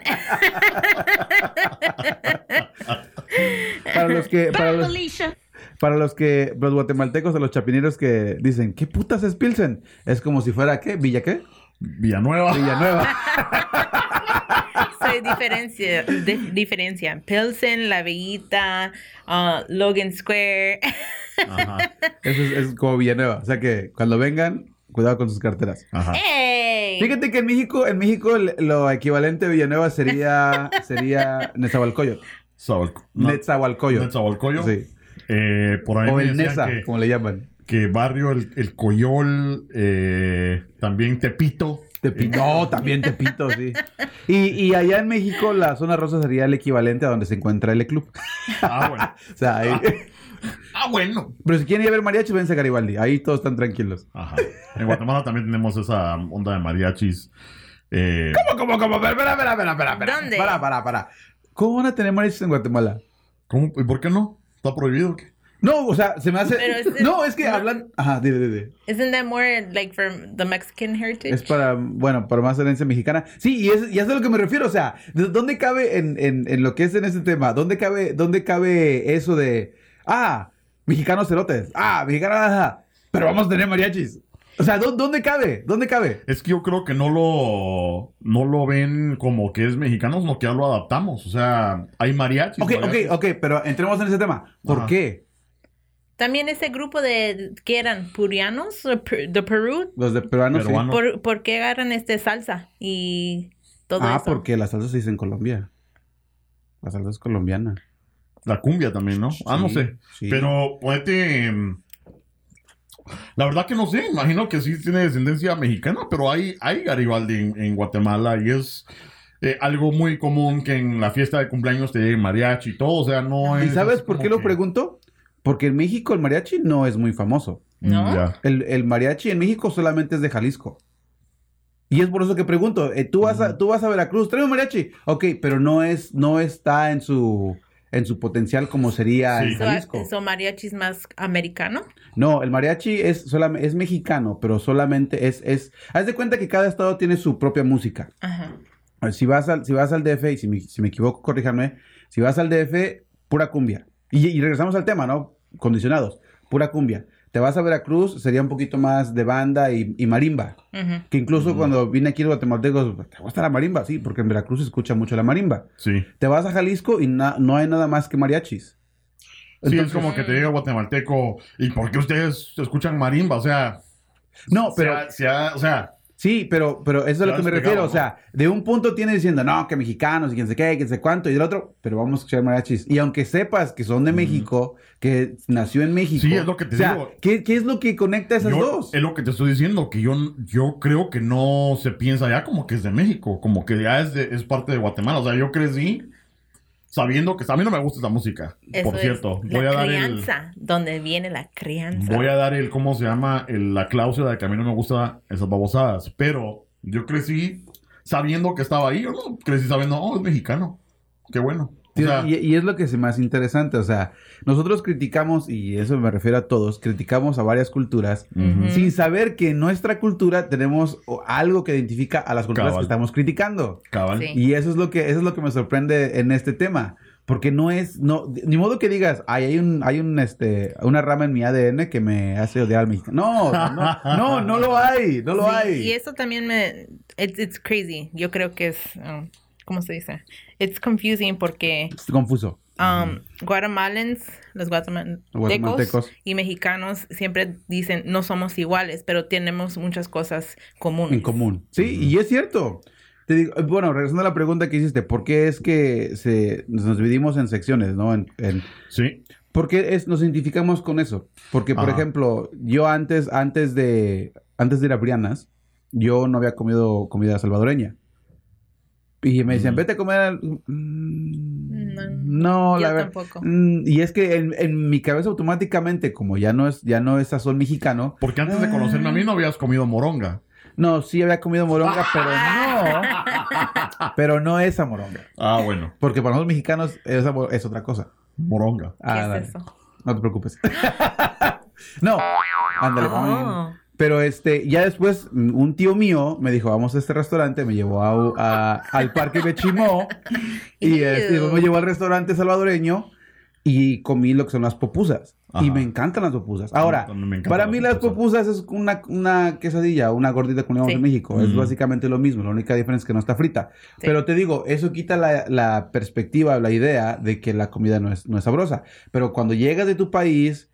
Para los que, [laughs] para los, Alicia. Para los que, los guatemaltecos o los chapineros que dicen, ¿qué putas es Pilsen? Es como si fuera, ¿qué? ¿Villa qué? Villanueva. Villanueva. [laughs] Se diferencia, di- diferencia. Pilsen, La Villita, uh, Logan Square. Ajá. [laughs] Eso es, es como Villanueva. O sea que cuando vengan, cuidado con sus carteras. Ajá. ¡Ey! Fíjate que en México, en México lo equivalente a Villanueva sería, sería [laughs] Nezahualcóyotl. Zabalco- no. Sí. Eh, por ahí O el que, como le llaman. que barrio el, el Coyol, eh, también Tepito. Tepito. No, también Tepito, sí. Y, y allá en México la zona rosa sería el equivalente a donde se encuentra el club. Ah, bueno. [laughs] O sea, ahí... Ah, bueno. Pero si quieren ir a ver mariachi, vense a Garibaldi. Ahí todos están tranquilos. Ajá. En Guatemala también tenemos esa onda de mariachis. Eh, ¿Cómo, cómo, cómo? Espera, espera, espera, espera, espera, espera. ¿Dónde? Para, para, para. ¿Cómo van a tener mariachis en Guatemala? ¿Cómo? ¿Y por qué no? ¿Está prohibido? o qué? No, o sea, se me hace... Pero es- No, es que no. hablan... Ajá, dile, dile. Isn't that more like from the Mexican heritage? Es para, bueno, para más herencia mexicana. Sí, y es, y es a lo que me refiero. O sea, ¿de ¿dónde cabe en, en, en lo que es en este tema? ¿Dónde cabe, dónde cabe eso de, ah, mexicanos cerotes, ah, mexicanos, ajá, pero vamos a tener mariachis? O sea, ¿dó- ¿dónde cabe? ¿Dónde cabe? Es que yo creo que no lo, no lo ven como que es mexicano, sino que ya lo adaptamos. O sea, hay mariachis. Ok, ok, mariachis. ok, pero entremos en ese tema. ¿Por Ajá. qué? También ese grupo de, ¿qué eran? ¿Purianos? ¿O per- ¿De Perú? Los de peruanos, sí. Peruanos. ¿Por, por qué agarran este salsa y todo Ah, eso? porque la salsa se dice en Colombia. La salsa es colombiana. La cumbia también, ¿no? Ah, no sé. sí. Pero, ponete. em, La verdad que no sé. Imagino que sí tiene descendencia mexicana, pero hay, hay Garibaldi en, en Guatemala y es eh, algo muy común que en la fiesta de cumpleaños te llegue mariachi y todo. O sea, no es. ¿Y sabes por qué lo pregunto? Porque en México el mariachi no es muy famoso. ¿No? Mm. El, el mariachi en México solamente es de Jalisco. Y es por eso que pregunto, eh, tú, vas a, tú vas a Veracruz, trae un mariachi. Ok, pero no es, no está en su, en su potencial como sería Sí. en So, Jalisco. so mariachis más americano? No, el mariachi es, solam- es mexicano, pero solamente es, es... Haz de cuenta que cada estado tiene su propia música. Ajá. Ver, Si vas al, si vas al DF, y si me, si me equivoco, corríjanme, si vas al DF, pura cumbia. Y, y regresamos al tema, ¿no? Condicionados, pura cumbia. Te vas a Veracruz, sería un poquito más de banda y, y marimba. Que incluso cuando vine aquí a guatemaltecos, ¿te gusta la marimba? Sí, porque en Veracruz se escucha mucho la marimba. Sí. Te vas a Jalisco y no hay nada más que mariachis. Sí, es como que te llega guatemalteco. ¿Y por qué ustedes escuchan marimba? O sea. No, pero... o sea, Sí, pero, pero eso es a lo que me refiero. O sea, de un punto tienes diciendo, no, que mexicanos y quién sé qué, quién sé cuánto, y del otro, pero vamos a escuchar mariachis. Y aunque sepas que son de México, que nació en México. Sí, es lo que te o sea, digo. ¿qué, qué es lo que conecta a esas yo- dos? Es lo que te estoy diciendo, que yo, yo creo que no se piensa ya como que es de México, como que ya es, de- es parte de Guatemala. O sea, yo crecí sabiendo que a mí no me gusta esta música. Eso por es cierto, la voy a dar el, crianza, donde viene la crianza. voy a dar el, ¿cómo se llama? El- la cláusula de que a mí no me gustan esas babosadas. Pero yo crecí sabiendo que estaba ahí. Yo no crecí sabiendo, oh, es mexicano. Qué bueno. O Sí, sea, y, y es lo que es más interesante. O sea, nosotros criticamos, y eso me refiero a todos, criticamos a varias culturas. ujú. Sin saber que en nuestra cultura tenemos o- algo que identifica a las culturas Cabal. que estamos criticando. cabal. Sí. Y eso es lo que eso es lo que me sorprende en este tema, Porque no es, no, ni modo que digas, ay, hay un, hay un, este, una rama en mi ADN que me hace odiar al mexicano. No, o no, no, no lo hay, no lo Sí, hay. Y eso también me. It's, it's crazy. Yo creo que es. um, ¿Cómo se dice? It's confusing porque Es confuso. um, guatemalans, los guatemaltecos, Guatemaltecos. y mexicanos siempre dicen no somos iguales, pero tenemos muchas cosas comunes. En común. Sí, y es cierto. Te digo, eh, bueno, regresando a la pregunta que hiciste, ¿por qué es que se, nos dividimos en secciones, no? En, en- Sí. ¿Por qué es, nos identificamos con eso? Porque, por Ajá. ejemplo, yo antes, antes de, antes de ir a Brianas, yo no había comido comida salvadoreña. Y me decían, Mm. vete a comer. al-". Mm, No, No, yo la verdad. tampoco. Mm, Y es que en, en mi cabeza automáticamente, como ya no es, ya no es sazón mexicano, Porque antes de conocerme a mí no habías comido moronga. no, sí había comido moronga, pero no. [laughs] Pero no esa moronga. Ah, bueno. Porque para nosotros mexicanos esa es otra cosa. Moronga. ¿Qué Ah, es dale. eso? No te preocupes. [laughs] no, ándale. Oh. Pero este, ya después, un tío mío me dijo, vamos a este restaurante, me llevó a, a- al parque Bechimó [laughs] y este, Ew. me llevó al restaurante salvadoreño y comí lo que son las popusas. Y Ajá. me encantan las popusas. Ahora, me para mí las popusas. es una, una quesadilla, una gordita llamamos Sí. en México. Es básicamente lo mismo. La única diferencia es que no está frita. Sí. Pero te digo, eso quita la, la perspectiva, la idea de que la comida no es, no es sabrosa. Pero cuando llegas de tu país,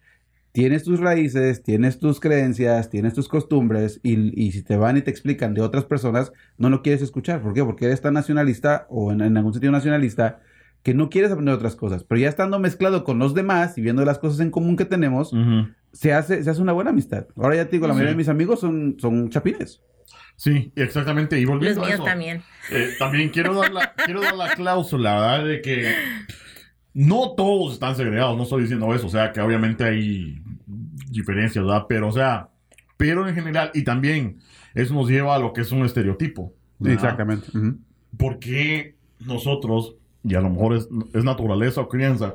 tienes tus raíces, tienes tus creencias, tienes tus costumbres, y, y si te van y te explican de otras personas, no lo quieres escuchar. ¿Por qué? Porque eres tan nacionalista o en, en algún sentido nacionalista que no quieres aprender otras cosas. Pero ya estando mezclado con los demás y viendo las cosas en común que tenemos, Ujú. se hace, se hace una buena amistad. Ahora ya te digo, la mayoría de mis amigos son, son chapines. Sí, exactamente. Y Los volviendo a míos eso, también. eh, también quiero dar, la, quiero dar la cláusula, ¿verdad? De que no todos están segregados, no estoy diciendo eso, o sea, que obviamente hay diferencias, ¿verdad? Pero, o sea, pero en general, y también eso nos lleva a lo que es un estereotipo. ¿verdad? Exactamente. Ujú. ¿Por qué nosotros, y a lo mejor es, es naturaleza o crianza,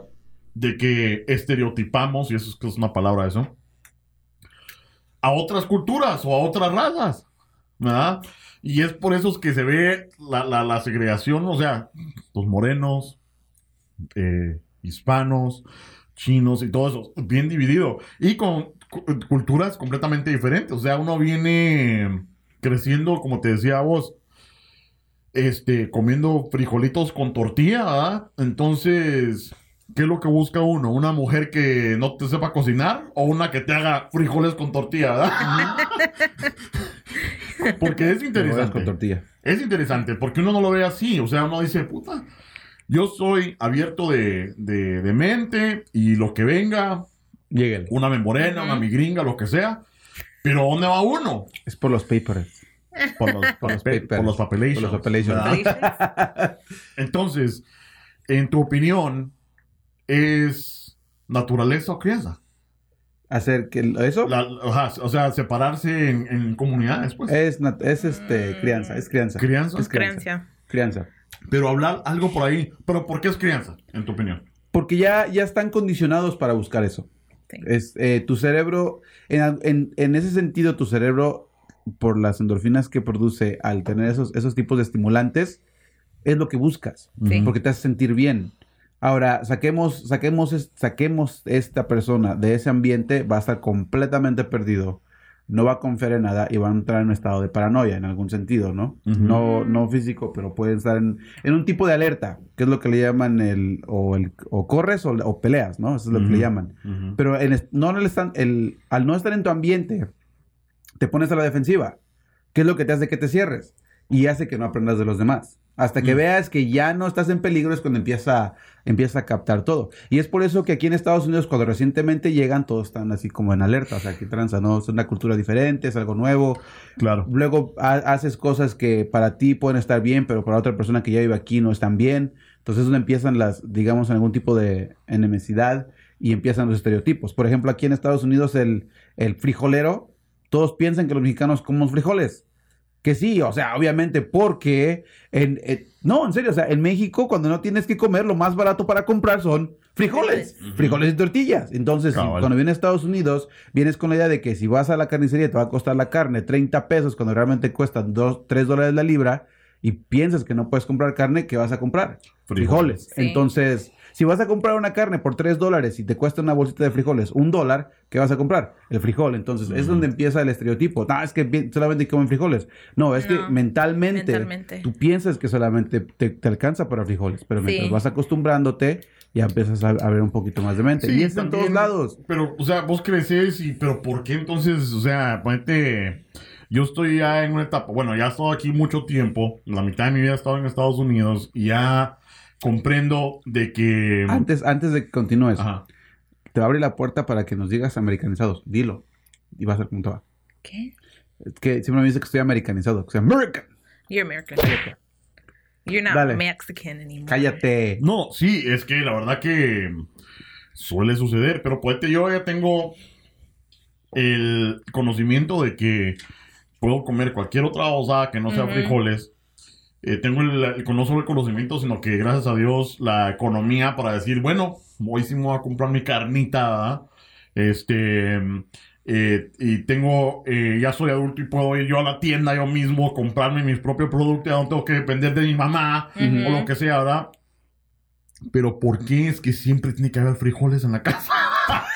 de que estereotipamos, y eso es una palabra eso, a otras culturas o a otras razas? ¿Verdad? Y es por eso que se ve la, la- la segregación, o sea, los morenos, eh, hispanos, chinos y todo eso, bien dividido. Y con cu- culturas completamente diferentes. O sea, uno viene creciendo, como te decía vos, este, comiendo frijolitos con tortilla, ¿verdad? Entonces, ¿qué es lo que busca uno? ¿Una mujer que no te sepa cocinar o una que te haga frijoles con tortilla, ¿verdad? [laughs] Porque es interesante. con tortilla. Es interesante porque uno no lo ve así. O sea, uno dice, puta, yo soy abierto de, de- de mente y lo que venga, Lléguele. una memorena, una migringa, lo que sea. Pero ¿dónde va uno? Es por los papers. Por los, por los, papers. [laughs] pe- por los papelations. Por los papelations. [laughs] Entonces, en tu opinión, ¿es naturaleza o crianza? Hacer que eso La- o sea, separarse en, en comunidades, pues. es, este crianza, es crianza. crianza. Es crianza. Creencia. Crianza. Pero hablar algo por ahí. ¿Pero por qué es crianza, en tu opinión? Porque ya, ya están condicionados para buscar eso. Sí. Es, eh, tu cerebro, en, en- en ese sentido, tu cerebro, por las endorfinas que produce al tener esos, esos tipos de estimulantes, es lo que buscas. Sí. Porque te hace sentir bien. Ahora, saquemos, saquemos, saquemos esta persona de ese ambiente, va a estar completamente perdido. No va a confiar en nada y va a entrar en un estado de paranoia en algún sentido, ¿no? No, no físico, pero puede estar en, en un tipo de alerta, que es lo que le llaman el, o, el, o corres o, o peleas, ¿no? Eso es lo que le llaman. Pero en es- no en el al no estar en tu ambiente, te pones a la defensiva. ¿Qué es lo que te hace que te cierres? Y hace que no aprendas de los demás. Hasta que Mm. veas que ya no estás en peligro es cuando empieza, empieza a captar todo. Y es por eso que aquí en Estados Unidos, cuando recientemente llegan, todos están así como en alerta. O sea, que tranza, ¿no? Es una cultura diferente, es algo nuevo. Claro. Luego ha- haces cosas que para ti pueden estar bien, pero para otra persona que ya vive aquí no están bien. Entonces donde empiezan las, digamos, algún tipo de enemistad y empiezan los estereotipos. Por ejemplo, aquí en Estados Unidos el, el frijolero, todos piensan que los mexicanos comemos frijoles. Que sí, o sea, obviamente porque en, en- no, en serio, o sea, en México cuando no tienes que comer, lo más barato para comprar son frijoles, Frijoles. y tortillas. Entonces, Cabal. cuando vienes a Estados Unidos, vienes con la idea de que si vas a la carnicería te va a costar la carne 30 pesos cuando realmente cuesta 2, 3 dólares la libra y piensas que no puedes comprar carne, ¿qué vas a comprar? Frijoles. Sí. Entonces, Si vas a comprar una carne por 3 dólares y te cuesta una bolsita de frijoles un dólar, ¿qué vas a comprar? El frijol. Entonces, es donde empieza el estereotipo. No, es que solamente comen frijoles. No, es que mentalmente, mentalmente. tú piensas que solamente te, te alcanza para frijoles, pero mientras Sí. vas acostumbrándote, ya empiezas a, a ver un poquito más de mente. Sí, y es en todos lados. Pero, o sea, vos creces y, pero ¿por qué entonces, o sea, ponete, yo estoy ya en una etapa, bueno, ya he estado aquí mucho tiempo, la mitad de mi vida he estado en Estados Unidos y ya comprendo de que... Antes, antes de que continúes, Ajá. te va a abrir la puerta para que nos digas americanizados. Dilo. Y va a ser como te va. ¿Qué? Es que siempre me dice que estoy americanizado. Que soy American. You're American. You're not Dale. Mexican anymore. Cállate. No, sí, es que la verdad que suele suceder, pero ponete, yo ya tengo el conocimiento de que puedo comer cualquier otra cosa que no sea frijoles. Eh, tengo el, el- no solo el conocimiento, sino que gracias a Dios la economía para decir, bueno, hoy sí me voy a comprar mi carnita, ¿verdad? Este, eh, y tengo, eh, ya soy adulto y puedo ir yo a la tienda yo mismo, comprarme mis propios productos, ya no tengo que depender de mi mamá o lo que sea, ¿verdad? Pero ¿por qué es que siempre tiene que haber frijoles en la casa?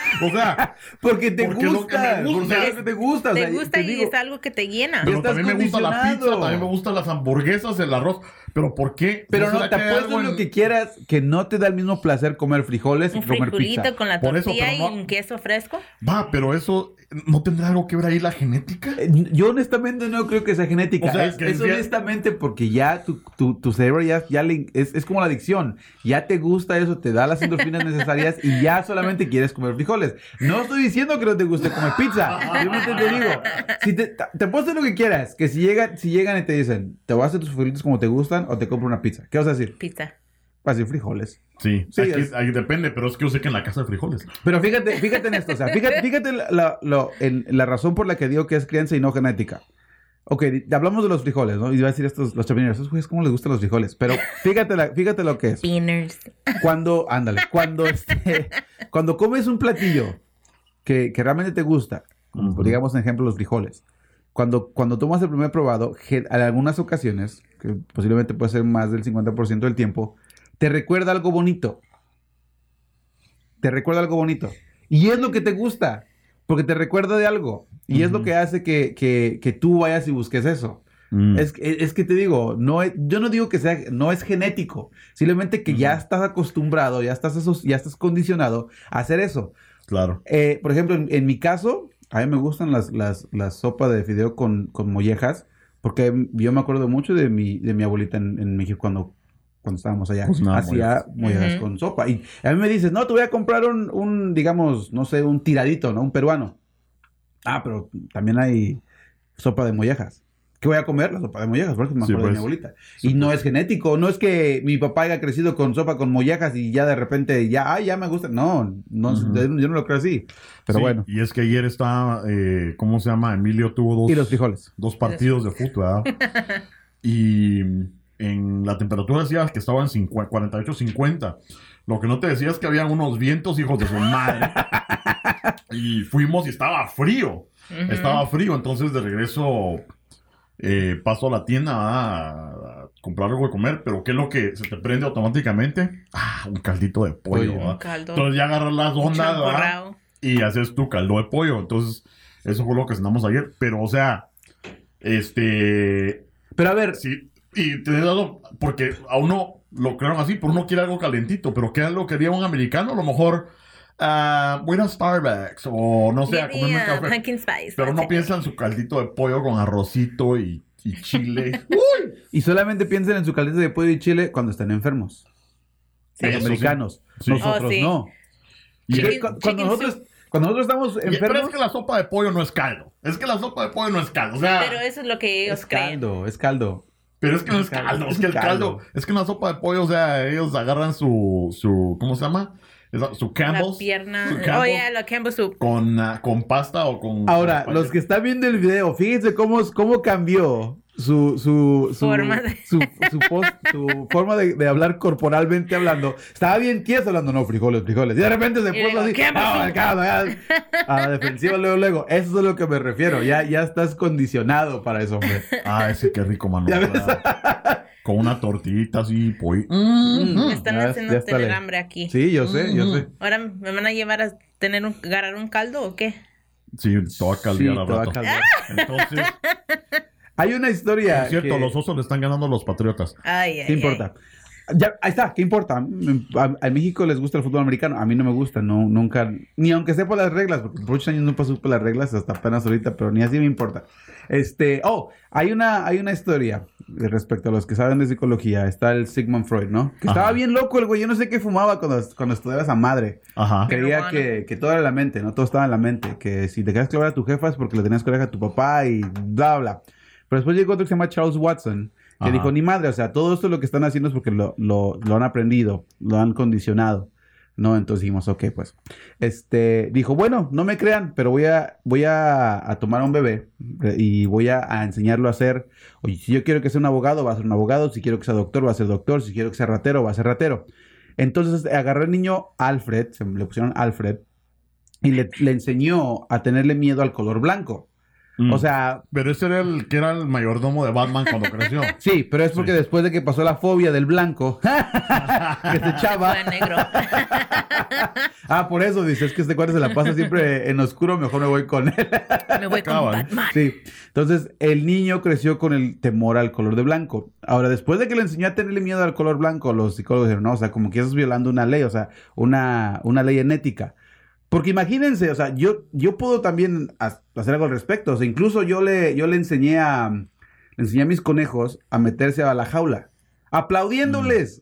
[laughs] o sea, [laughs] Porque te Porque lo que gusta. me gusta. Porque es que te gusta. o Te sea, gusta y digo, es algo que te llena. pero estás también me gusta la pizza, también me gustan las hamburguesas, el arroz. Pero ¿por qué? Pero no, te que apuesto en lo que quieras que no te da el mismo placer comer frijoles y Un comer frijolito pizza. con la Por eso, tortilla no- y un queso fresco. Va, pero eso no tendrá algo que ver ahí la genética. Eh, Yo honestamente no creo que sea genética. O sea, es, que honestamente porque ya tu, tu, tu cerebro ya, ya le- es, es como la adicción. Ya te gusta eso, te da las endorfinas necesarias y ya solamente quieres comer frijoles. No estoy diciendo que no te guste comer pizza. Simplemente te digo, si te, te puedo hacer lo que quieras. Que si llegan, si llegan y te dicen, ¿te vas a hacer tus frijolitos como te gustan o te compro una pizza? ¿Qué vas a decir? Pizza. Vas a decir frijoles. Sí, Sí, aquí, es- ahí depende, pero es que yo sé que en la casa hay frijoles. Pero fíjate, fíjate en esto, o sea, fíjate, fíjate la, la- lo- en- la razón por la que digo que es crianza y no genética. Ok, hablamos de los frijoles, ¿no? Y iba a decir estos, los chapineros, esos güeyes, ¿cómo les gustan los frijoles? Pero fíjate, la- fíjate lo que es. Beaners. Cuando, ándale, cuando, [laughs] este, cuando comes un platillo que, que realmente te gusta, como digamos en ejemplo los frijoles, cuando, cuando tomas el primer probado, en algunas ocasiones, que posiblemente puede ser más del 50% del tiempo, te recuerda algo bonito. Te recuerda algo bonito. Y es lo que te gusta, porque te recuerda de algo. Y es lo que hace que, que- que tú vayas y busques eso. Mm. Es, que- es que te digo, no es- yo no digo que sea, no es genético, simplemente que ya estás acostumbrado, ya estás, aso- ya estás condicionado a hacer eso. Claro. Eh, por ejemplo, en, en mi caso, a mí me gustan las, las, las sopas de fideo con, con mollejas, porque yo me acuerdo mucho de mi, de mi abuelita en, en México cuando, cuando estábamos allá. Cocinaba Hacía mollejas con sopa. Y a mí me dices, no, te voy a comprar un, un, digamos, no sé, un tiradito, ¿no? Un peruano. Ah, pero también hay sopa de mollejas. ¿Qué voy a comer? La sopa de mollejas, porque me Sí, acuerdo de mi pues. abuelita. Y no es genético, no es que mi papá haya crecido con sopa con mollejas y ya de repente ya, ay, ya me gusta. No, no yo no lo creo así. Pero Sí, bueno. Y es que ayer estaba, eh, ¿cómo se llama? Emilio tuvo dos, Y los frijoles. dos partidos de fútbol, ¿verdad? [laughs] y en la temperatura decía que estaba en 50 48, 50. Lo que no te decía es que había unos vientos, hijos de su madre. [laughs] y fuimos y estaba frío. Estaba frío, entonces de regreso eh, paso a la tienda a, a comprar algo de comer, pero ¿qué es lo que se te prende automáticamente? Ah, un caldito de pollo. Un caldo. Entonces ya agarras las ondas y haces tu caldo de pollo. Entonces, eso fue lo que cenamos ayer. Pero, o sea, este. Pero a ver, Sí, y te he dado. Porque a uno lo crearon así, pero uno quiere algo calentito. Pero ¿qué es lo que quería un americano? A lo mejor. Voy a ir a Starbucks o no sé, a comerme café. pumpkin spice. Pero no latte. piensa en su caldito de pollo con arrocito y, y chile. [laughs] ¡Uy! y solamente piensen en su caldito de pollo y chile cuando están enfermos. Los sí. americanos. Sí. Nosotros Oh, sí. no. Y Chicken- cu- cuando, chicken nosotros, soup. cuando nosotros estamos Y- pero enfermos, es que la sopa de pollo no es caldo. Es que la sopa de pollo no es caldo. O sea, Pero eso es lo que ellos es creen. caldo, es caldo. Pero es que no Es caldo, es que el caldo. caldo, es que una sopa de pollo, o sea, ellos agarran su, su, ¿cómo se llama? Su La Campbell's. pierna. su Oh, Campbell's yeah, la Campbell soup. con, ah, con pasta o con... Ahora, con los que están viendo el video, fíjense cómo, cómo cambió su, su, su, Forma de- su, su pos- su forma de, de hablar corporalmente hablando. Estaba bien tieso hablando, no, frijoles, frijoles. Y de repente se puso así, ¿qué "Ah, pasó?" al caldo, ya". a la defensiva luego, luego. Eso es a lo que me refiero. Ya, ya estás condicionado para eso, hombre. Ah, ese qué rico, mano. Con una tortillita así, pues. Me están Ya- haciendo ya tener hambre aquí. Sí, yo sé, yo sé. Ahora me van a llevar a tener un, agarrar un caldo o qué? Sí, te va a caldear Sí, al te va a rato. caldear. Entonces, [laughs] Hay una historia. es cierto, que- los osos le están ganando a los patriotas. Ay, ay, ¿Qué ay. Ya, ahí está, ¿qué importa? A, a México les gusta el fútbol americano, a mí no me gusta, no, nunca, ni aunque sepa las reglas, porque por muchos años nunca supe las reglas, hasta apenas ahorita, pero ni así me importa. Este, oh, hay una, hay una historia respecto a los que saben de psicología, está el Sigmund Freud, ¿no? Que estaba Ajá. bien loco el güey, yo no sé qué fumaba cuando, cuando estudiaba esa madre. Ajá. Creía Marihuana. que, que todo era la mente, ¿no? Todo estaba en la mente. Que si te quedas clavar a tu jefa es porque le tenías que a tu papá y bla, bla. Pero después llegó otro que se llama Charles Watson, que dijo, ni madre, o sea, todo esto lo que están haciendo es porque lo, lo, lo han aprendido, lo han condicionado. ¿No? Entonces dijimos, ok, pues. Este, dijo, bueno, no me crean, pero voy a, voy a, a tomar a un bebé eh, y voy a, a enseñarlo a ser, oye, si yo quiero que sea un abogado, va a ser un abogado, si quiero que sea doctor, va a ser doctor, si quiero que sea ratero, va a ser ratero. Entonces agarré al niño Alfred, se le pusieron Alfred, y le, le enseñó a tenerle miedo al color blanco. Mm. O sea, Pero ese era el que era el mayordomo de Batman cuando creció. [laughs] sí, pero es porque Sí. después de que pasó la fobia del blanco, [laughs] que se echaba. Negro. [laughs] Ah, por eso dices que este cuate se la pasa siempre en oscuro, mejor me voy con él. Me voy con. Batman. Sí. Entonces, el niño creció con el temor al color de blanco. Ahora, después de que le enseñó a tenerle miedo al color blanco, los psicólogos dijeron, no, o sea, como que estás violando una ley, o sea, una, una ley en ética. Porque imagínense, o sea, yo, yo puedo también ha- hacer algo al respecto. O sea, incluso yo le, yo le enseñé a, le enseñé a mis conejos a meterse a la jaula, aplaudiéndoles.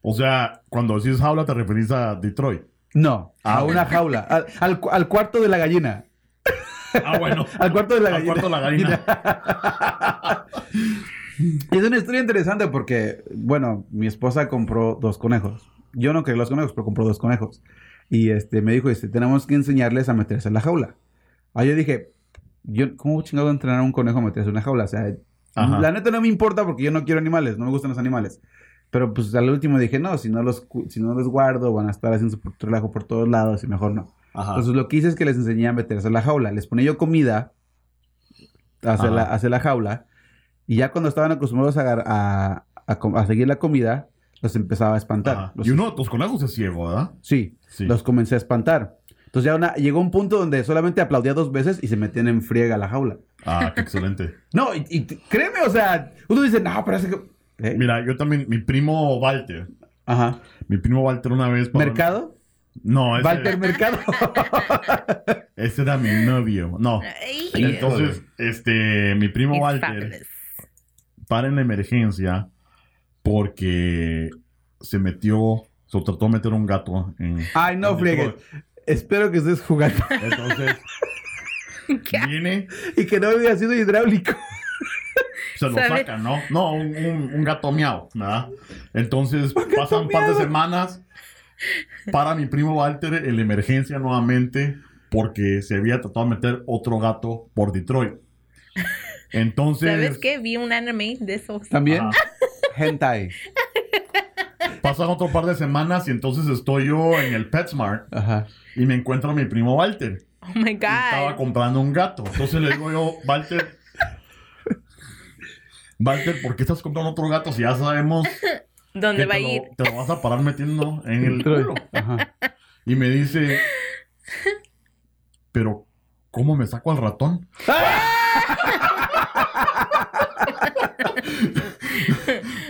O sea, cuando decís jaula te referís a Detroit. No, Ah, a una jaula, al, al cu- al cuarto de la gallina. Ah, bueno. [laughs] Al cuarto de la Al gallina. cuarto de la gallina. [laughs] Es una historia interesante porque, bueno, mi esposa compró dos conejos. Yo no quería los conejos, pero compró dos conejos. Y este me dijo, este, tenemos que enseñarles a meterse en la jaula. Ahí yo dije, yo, ¿cómo chingado entrenar a un conejo a meterse en una jaula? O sea, Ajá. la neta no me importa porque yo no quiero animales, no me gustan los animales. Pero pues al último dije, no, si no los, si no los guardo, van a estar haciendo su trabajo por todos lados y mejor no. Ajá. Entonces lo que hice es que les enseñé a meterse en la jaula. Les ponía yo comida hacia, la, hacia la jaula. Y ya cuando estaban acostumbrados a, a, a seguir la comida, los empezaba a espantar. Los- Y uno de tus conejos es ciego, ¿verdad? Sí, Sí. los comencé a espantar. Entonces ya una- llegó un punto donde solamente aplaudía dos veces y se metían en friega a la jaula. Ah, qué excelente. [laughs] No, y, y créeme, o sea, uno dice, no, pero es que... ¿Eh? Mira, yo también, mi primo Walter. Ajá. Mi primo Walter una vez. para- ¿Mercado? No, ese, Walter Mercado. [laughs] ese era mi novio. No. Ay, Entonces, este, mi primo it's Walter fabulous. para en la emergencia porque se metió, se trató de meter un gato en. Ay, no en friegues. Espero que estés jugando Entonces, [laughs] viene, y que no haya sido hidráulico. se lo ¿Sabe? sacan, ¿no? No, un, un- un gato miau, ¿verdad? Entonces, pasan un par de semanas para mi primo Walter en la emergencia nuevamente porque se había tratado de meter otro gato por Detroit. Entonces, ¿Sabes qué? Vi un anime de esos. También, hentai. [laughs] pasan otro par de semanas y entonces estoy yo en el PetSmart Ajá. y me encuentro a mi primo Walter. Oh my Y estaba God. comprando un gato. Entonces le digo yo, Walter, Walter, ¿por qué estás comprando otro gato si ya sabemos ¿Dónde va a ir? lo, te lo vas a parar metiendo en el culo? Ajá. Y me dice, pero ¿cómo me saco al ratón? [laughs]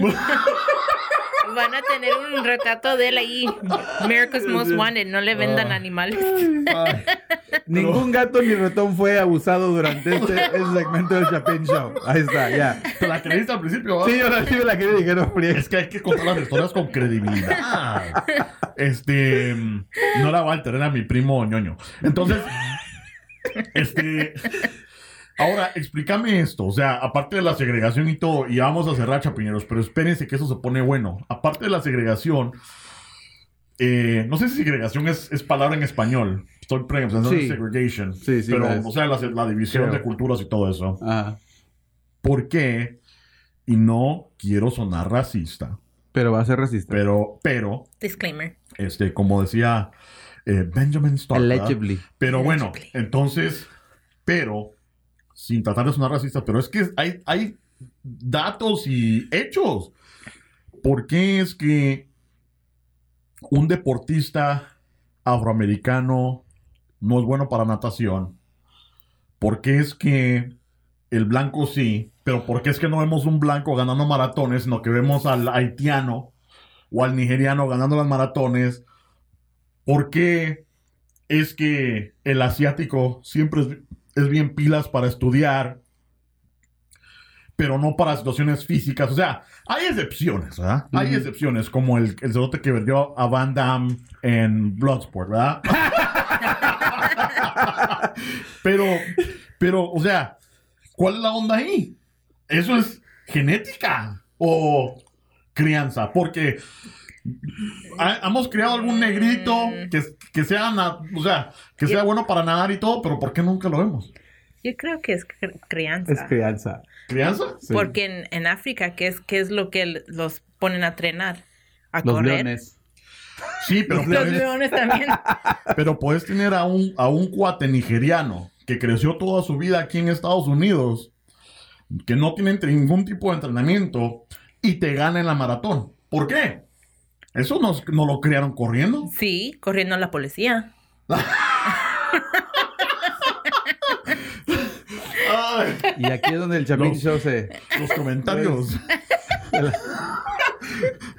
[laughs] Van a tener un retrato de él ahí. America's Most Wanted. No le vendan Ah. animales. [laughs] Ningún gato ni ratón fue abusado durante este, [laughs] este segmento del Chapin Show. Ahí está, ya. ¿Te la creíste al principio? ¿verdad? Sí, yo la, sí me la quería y dije, no friegues. Es que hay que contar las historias con credibilidad. Este, no era Walter, era mi primo ñoño. Entonces, este, ahora explícame esto. O sea, aparte de la segregación y todo, y vamos a cerrar chapineros, pero espérense que eso se pone bueno. Aparte de la segregación, eh, no sé si segregación es, es palabra en español. Estoy pensando Sí. en segregation. Sí, sí, Pero, es. o sea, la, la división Creo. de culturas y todo eso. Ajá. ¿Por qué? Y no quiero sonar racista, Pero va a ser racista. pero, pero, Disclaimer. este, como decía eh, Benjamin. Allegedly. Pero bueno, entonces, pero, sin tratar de sonar racista, pero es que hay, hay datos y hechos. ¿Por qué es que un deportista afroamericano no es bueno para natación? ¿Por qué es que el blanco sí? Pero ¿por qué es que no vemos un blanco ganando maratones, sino que vemos al haitiano o al nigeriano ganando las maratones? ¿Por qué es que el asiático siempre es, es bien pilas para estudiar, pero no para situaciones físicas? O sea, hay excepciones, ¿verdad? Hay excepciones, como el, el cerote que vendió a Van Damme en Bloodsport, ¿verdad? [laughs] pero, pero, o sea, ¿cuál es la onda ahí? ¿Eso es genética o crianza? Porque hemos creado algún negrito que, que sea, o sea, que sea bueno para nadar y todo, pero ¿por qué nunca lo vemos? Yo creo que es cri- crianza. Es crianza. ¿Crianza? Sí. Porque en, en África, ¿qué es, ¿qué es lo que los ponen a entrenar? A Los correr. leones. Sí, pero, Los puedes, leones también. [laughs] pero puedes tener a un, a un cuate nigeriano que creció toda su vida aquí en Estados Unidos, que no tiene entre- ningún tipo de entrenamiento y te gana en la maratón. ¿Por qué? ¿Eso nos, nos lo crearon corriendo? Sí, corriendo a la policía. Ay, Y aquí es donde el Chapin Los- Show se... los comentarios. [laughs]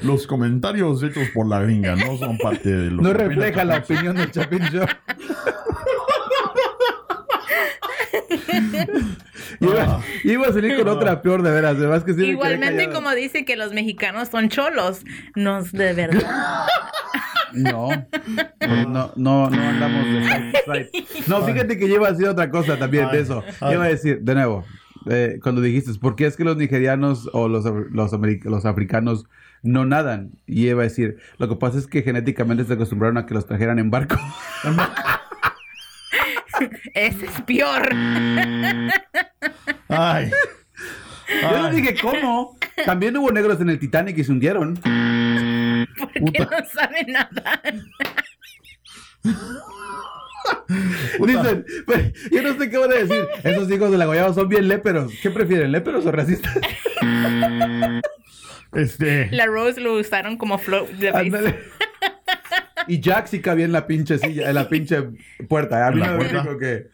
los comentarios hechos por la gringa no son parte de lo No refleja la opinión del Chapin Show. Iba, iba a salir con otra peor de veras. Además que sí Igualmente como dice que los mexicanos son cholos. No es de verdad. [laughs] No, no, no, no, andamos de side to side. No, fíjate que yo iba a decir otra cosa también de eso. Iba a decir, de nuevo, eh, cuando dijiste, ¿por qué es que los nigerianos o los, los, los africanos no nadan? Y iba a decir, lo que pasa es que genéticamente se acostumbraron a que los trajeran en barco. [laughs] [laughs] Ese es peor. [laughs] Ay. Yo no dije, ¿cómo? También hubo negros en el Titanic y se hundieron. Porque no saben nada. Dicen, pues, yo no sé qué van a decir. Esos hijos de la Guayaba son bien léperos. ¿Qué prefieren, léperos o racistas? [laughs] Este. La Rose lo usaron como float device. Y Jack sí cabía en la pinche silla, en la pinche puerta. A mí ¿En la me puerta? dijo que.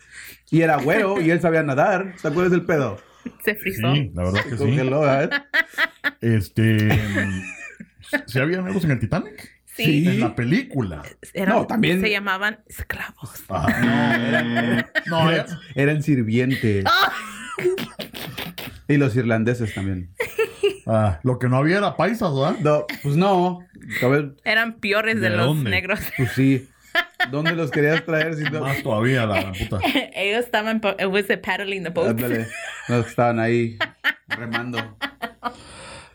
Y era güero y él sabía nadar. ¿Te acuerdas del pedo? Se frizó. Sí, la verdad que sí. Congeló, ¿eh? Este. ¿Se había negros en el Titanic? Sí. En la película. No, también- Se llamaban esclavos. Ajá. No, eran, No, eran- eran sirvientes. Y los irlandeses también. Ah, lo que no había era paisas, ¿verdad? No, pues no. A ver, Eran peores de, ¿De los dónde? negros. [laughs] pues sí. ¿Dónde los querías traer si no? Más todavía, la puta. [laughs] Ellos estaban, it was the paddling the boat. Ándale. Los que estaban ahí [laughs] remando.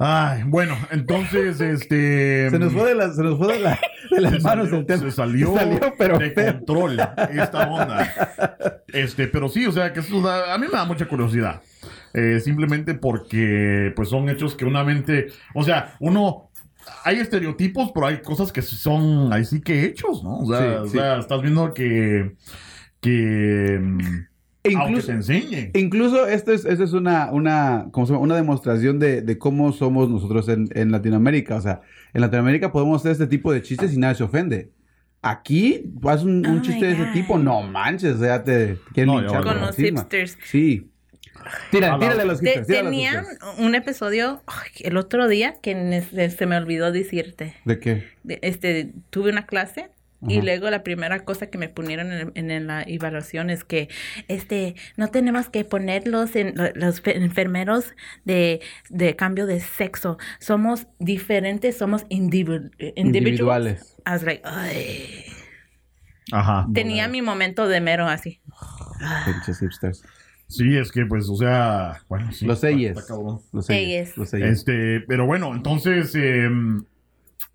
Ay, bueno, entonces, este. Se nos fue de las, se nos fue de, la- de las manos salió- el tema. Se salió, Salió, pero de feo. control esta onda. Este, pero sí, o sea, que eso da- a mí me da mucha curiosidad. Eh, simplemente porque, pues, son hechos que una mente. O sea, uno. Hay estereotipos, pero hay cosas que son ahí sí que hechos, ¿no? O sea, Sí, o sí. sea, estás viendo que. que. E aunque incluso, te enseñe. incluso esto es, esto es una, una, ¿cómo se llama? una demostración de, de cómo somos nosotros en, en Latinoamérica. O sea, en Latinoamérica podemos hacer este tipo de chistes y nadie se ofende. Aquí, vas un, un Oh chiste de ese tipo, no manches, o sea, te quieren No, ya Con los hipsters. Sí. Tira, tírale a los Te- hipsters, los tenían hipsters. un episodio ay, el otro día que se me olvidó decirte. ¿De qué? De- Este, tuve una clase y luego la primera cosa que me pusieron en, en la evaluación es que este no tenemos que ponerlos en lo- los fe- enfermeros de, de cambio de sexo. Somos diferentes, somos individu-. Individuales. I was like, "Ay". Ajá. Tenía mi momento de mero así. Pinches hipsters. Sí, es que, pues, o sea. Bueno, sí. Los eyes. Los eyes. Este, pero bueno, entonces. eh,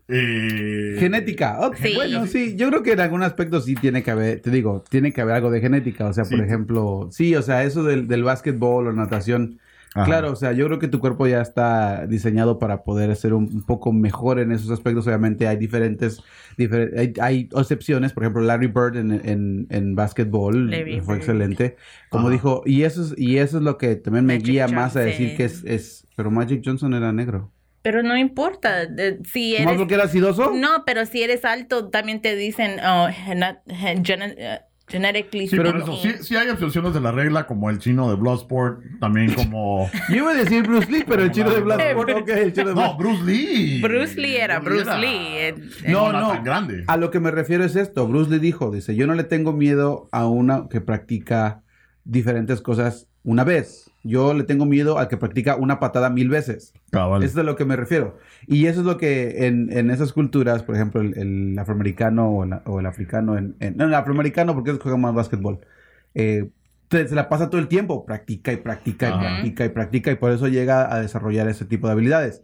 eh, Genética. Ok, Sí. Bueno, sí, yo creo que en algún aspecto sí tiene que haber, te digo, tiene que haber algo de genética. O sea, por ejemplo, sí, o sea, eso del, del básquetbol o natación, Ajá. Claro, o sea, yo creo que tu cuerpo ya está diseñado para poder ser un, un poco mejor en esos aspectos. Obviamente hay diferentes, difer- hay, hay excepciones. Por ejemplo, Larry Bird en, en, en básquetbol Larry fue Bird. excelente. Como Ajá. dijo, y eso es, y eso es lo que también me Magic guía más a decir Johnson. que es, es, pero Magic Johnson era negro. Pero no importa. de- si ¿Más eres. porque era acidoso? No, pero si eres alto, también te dicen oh, gena- gen- gene- eh, genetically Sí, Pero eso, sí, sí hay excepciones de la regla, como el chino de Bloodsport, también como... [laughs] Yo iba a decir Bruce Lee, pero el chino de Bloodsport, ok, el chino de No, Bruce Lee. Bruce Lee era Bruce Lee. eh, eh, No, era no. tan grande. A lo que me refiero es esto. Bruce Lee dijo, dice, yo no le tengo miedo a una que practica diferentes cosas una vez. Yo le tengo miedo al que practica una patada mil veces. Cabal. Eso es a lo que me refiero. Y eso es lo que en, en esas culturas, por ejemplo, el, el afroamericano o, la- o el africano, en, en- no, el afroamericano porque ellos juegan más básquetbol, eh, se la pasa todo el tiempo, practica y practica y Ajá. practica y practica y por eso llega a desarrollar ese tipo de habilidades.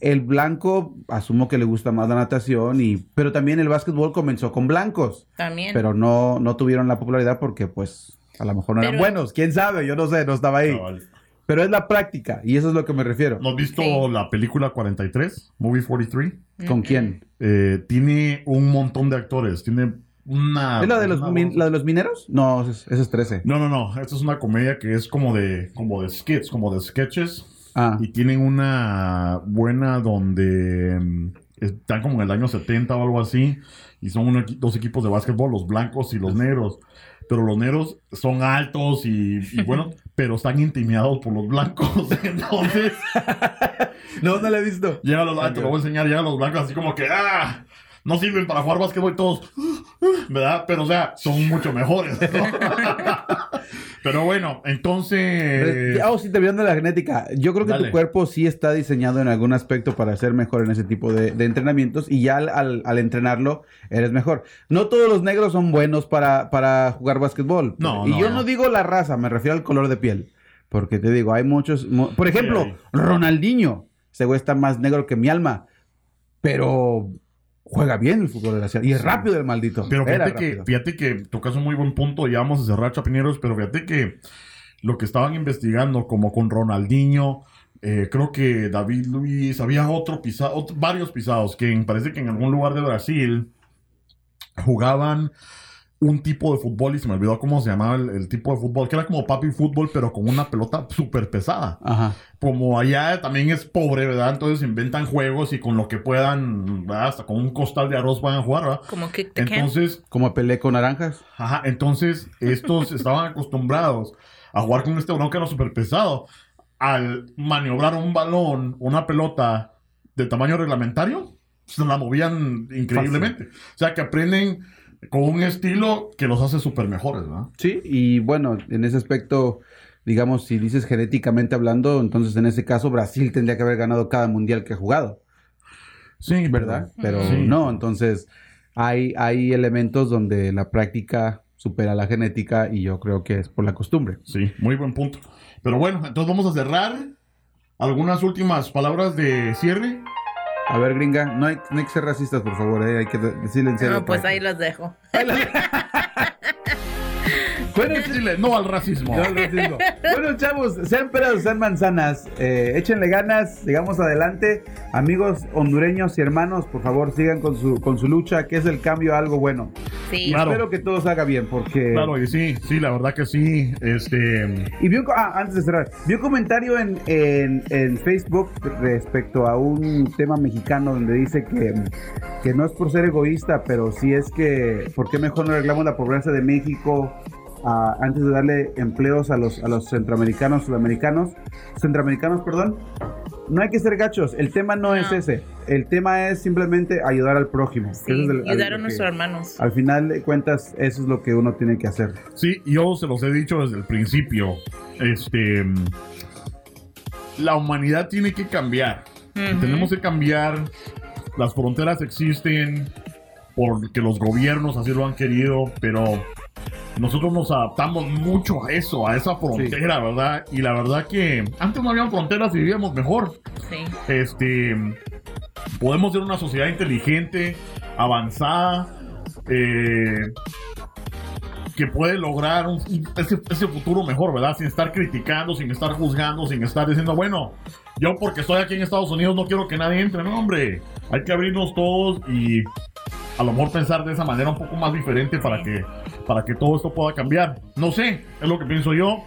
El blanco, asumo que le gusta más la natación, y, pero también el básquetbol comenzó con blancos, También. pero no, no tuvieron la popularidad porque pues a lo mejor no eran Pero- buenos, quién sabe, yo no sé, no estaba ahí. Cabal. Pero es la práctica, y eso es lo que me refiero. ¿No has visto Sí. la película 43? Movie 43. ¿Con quién? Eh, tiene un montón de actores. Tiene una... ¿Es la de, los una min- voz- la de los mineros? No, ese es, ese es 13. No, no, no. Esta es una comedia que es como de, como de skits, como de sketches. Ah, Y tienen una buena donde mm, están como en el año 70 o algo así. Y son uno- dos equipos de básquetbol, los blancos y los negros. Pero los negros son altos y, y [laughs] bueno, pero están intimidados por los blancos. [laughs] Entonces, [laughs] no, no la he visto. llegan los blancos, te lo voy a enseñar, llegan los blancos así como que, ah, no sirven para jugar básquetbol todos, ¿verdad? Pero o sea, son mucho mejores. ¿no? Pero bueno, entonces... Oh, sí, te viendo la genética. Yo creo que Dale. tu cuerpo sí está diseñado en algún aspecto para ser mejor en ese tipo de, de entrenamientos y ya al, al- al entrenarlo eres mejor. No todos los negros son buenos para, para jugar básquetbol. No, y no, yo no. no digo la raza, me refiero al color de piel. Porque te digo, hay muchos... mu- Por ejemplo. Ronaldinho. Ese güey está más negro que mi alma. Pero juega bien el fútbol gracias. Y es rápido el maldito. Pero fíjate que, fíjate que tocas un muy buen punto, ya vamos a cerrar Chapineros, pero fíjate que lo que estaban investigando, como con Ronaldinho, eh, creo que David Luis, había otro pisado, varios pisados, que parece que en algún lugar de Brasil jugaban un tipo de fútbol, y se me olvidó cómo se llamaba el, el tipo de fútbol, que era como papi fútbol, pero con una pelota súper pesada Ajá. como allá también es pobre, ¿verdad? Entonces inventan juegos y con lo que puedan, ¿verdad? Hasta con un costal de arroz van a jugar, ¿verdad? Como kick the can. Entonces, Como peleé con naranjas. ajá, entonces estos [laughs] estaban acostumbrados a jugar con este balón que era súper pesado. Al maniobrar un balón, una pelota de tamaño reglamentario, se la movían increíblemente. O sea que aprenden con un estilo que los hace súper mejores, ¿verdad? Sí, y bueno, en ese aspecto, digamos, si dices genéticamente hablando, entonces en ese caso Brasil tendría que haber ganado cada mundial que ha jugado, Sí, ¿verdad? Pero Sí. no, entonces hay, hay elementos donde la práctica supera la genética y yo creo que es por la costumbre. Sí, muy buen punto. Pero bueno, entonces vamos a cerrar. ¿Algunas últimas palabras de cierre? A ver, gringa, no hay, no hay que ser racistas, por favor, ¿eh? hay que de- silenciar. No, pues ahí los dejo. [laughs] [laughs] Bueno, Dile no al racismo. No al racismo. Bueno, chavos, sean peras, sean manzanas. Eh, échenle ganas, sigamos adelante. Amigos hondureños y hermanos, por favor, sigan con su, con su lucha, que es el cambio a algo bueno. Sí. Y Claro. espero que todo salga bien, porque... Claro, y sí, sí, la verdad que sí. Este. Y vi un ah, antes de cerrar, vi un comentario en, en- en Facebook respecto a un tema mexicano donde dice que, que no es por ser egoísta, pero sí es que, ¿por qué mejor no arreglamos la pobreza de México antes de darle empleos a los, a los centroamericanos, sudamericanos, centroamericanos, perdón? No hay que ser gachos, el tema no, es ese, el tema es simplemente ayudar al prójimo. Sí, Ese es el- ayudar a nuestros hermanos. Al final de cuentas, eso es lo que uno tiene que hacer. Sí, yo se los he dicho desde el principio. Este. La humanidad tiene que cambiar. Tenemos que cambiar. Las fronteras existen porque los gobiernos así lo han querido, pero nosotros nos adaptamos mucho a eso, a esa frontera, ¿verdad? Y la verdad que antes no había fronteras y vivíamos mejor. Sí. Este, podemos ser una sociedad inteligente, avanzada, eh, que puede lograr un- ese, ese futuro mejor, ¿verdad? Sin estar criticando, sin estar juzgando, sin estar diciendo, bueno, yo porque estoy aquí en Estados Unidos no quiero que nadie entre, no, hombre. Hay que abrirnos todos y a lo mejor pensar de esa manera un poco más diferente para que, para que todo esto pueda cambiar. No sé, es lo que pienso yo.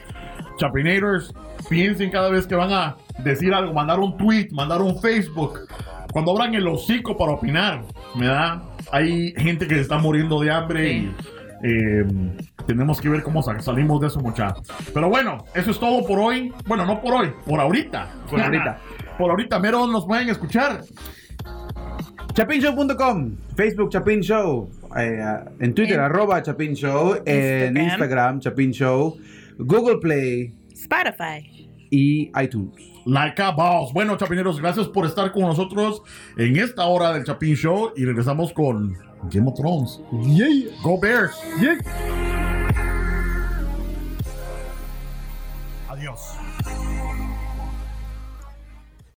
Chapinators, piensen cada vez que van a decir algo, mandar un tweet, mandar un Facebook. Cuando abran el hocico para opinar, ¿verdad? Hay gente que se está muriendo de hambre y eh, tenemos que ver cómo sa- salimos de eso, mucha. Pero bueno, eso es todo por hoy. Bueno, no por hoy, por ahorita. Por ahorita. [laughs] por ahorita, mero nos pueden escuchar. Chapinshow.com, Facebook Chapin Show, en Twitter En- arroba Chapin Show, en Instagram. Chapin Show, Google Play Spotify. y iTunes. Like a boss. Bueno, chapineros, gracias por estar con nosotros en esta hora del Chapin Show y regresamos con Game of Thrones. Go Bears. Adiós.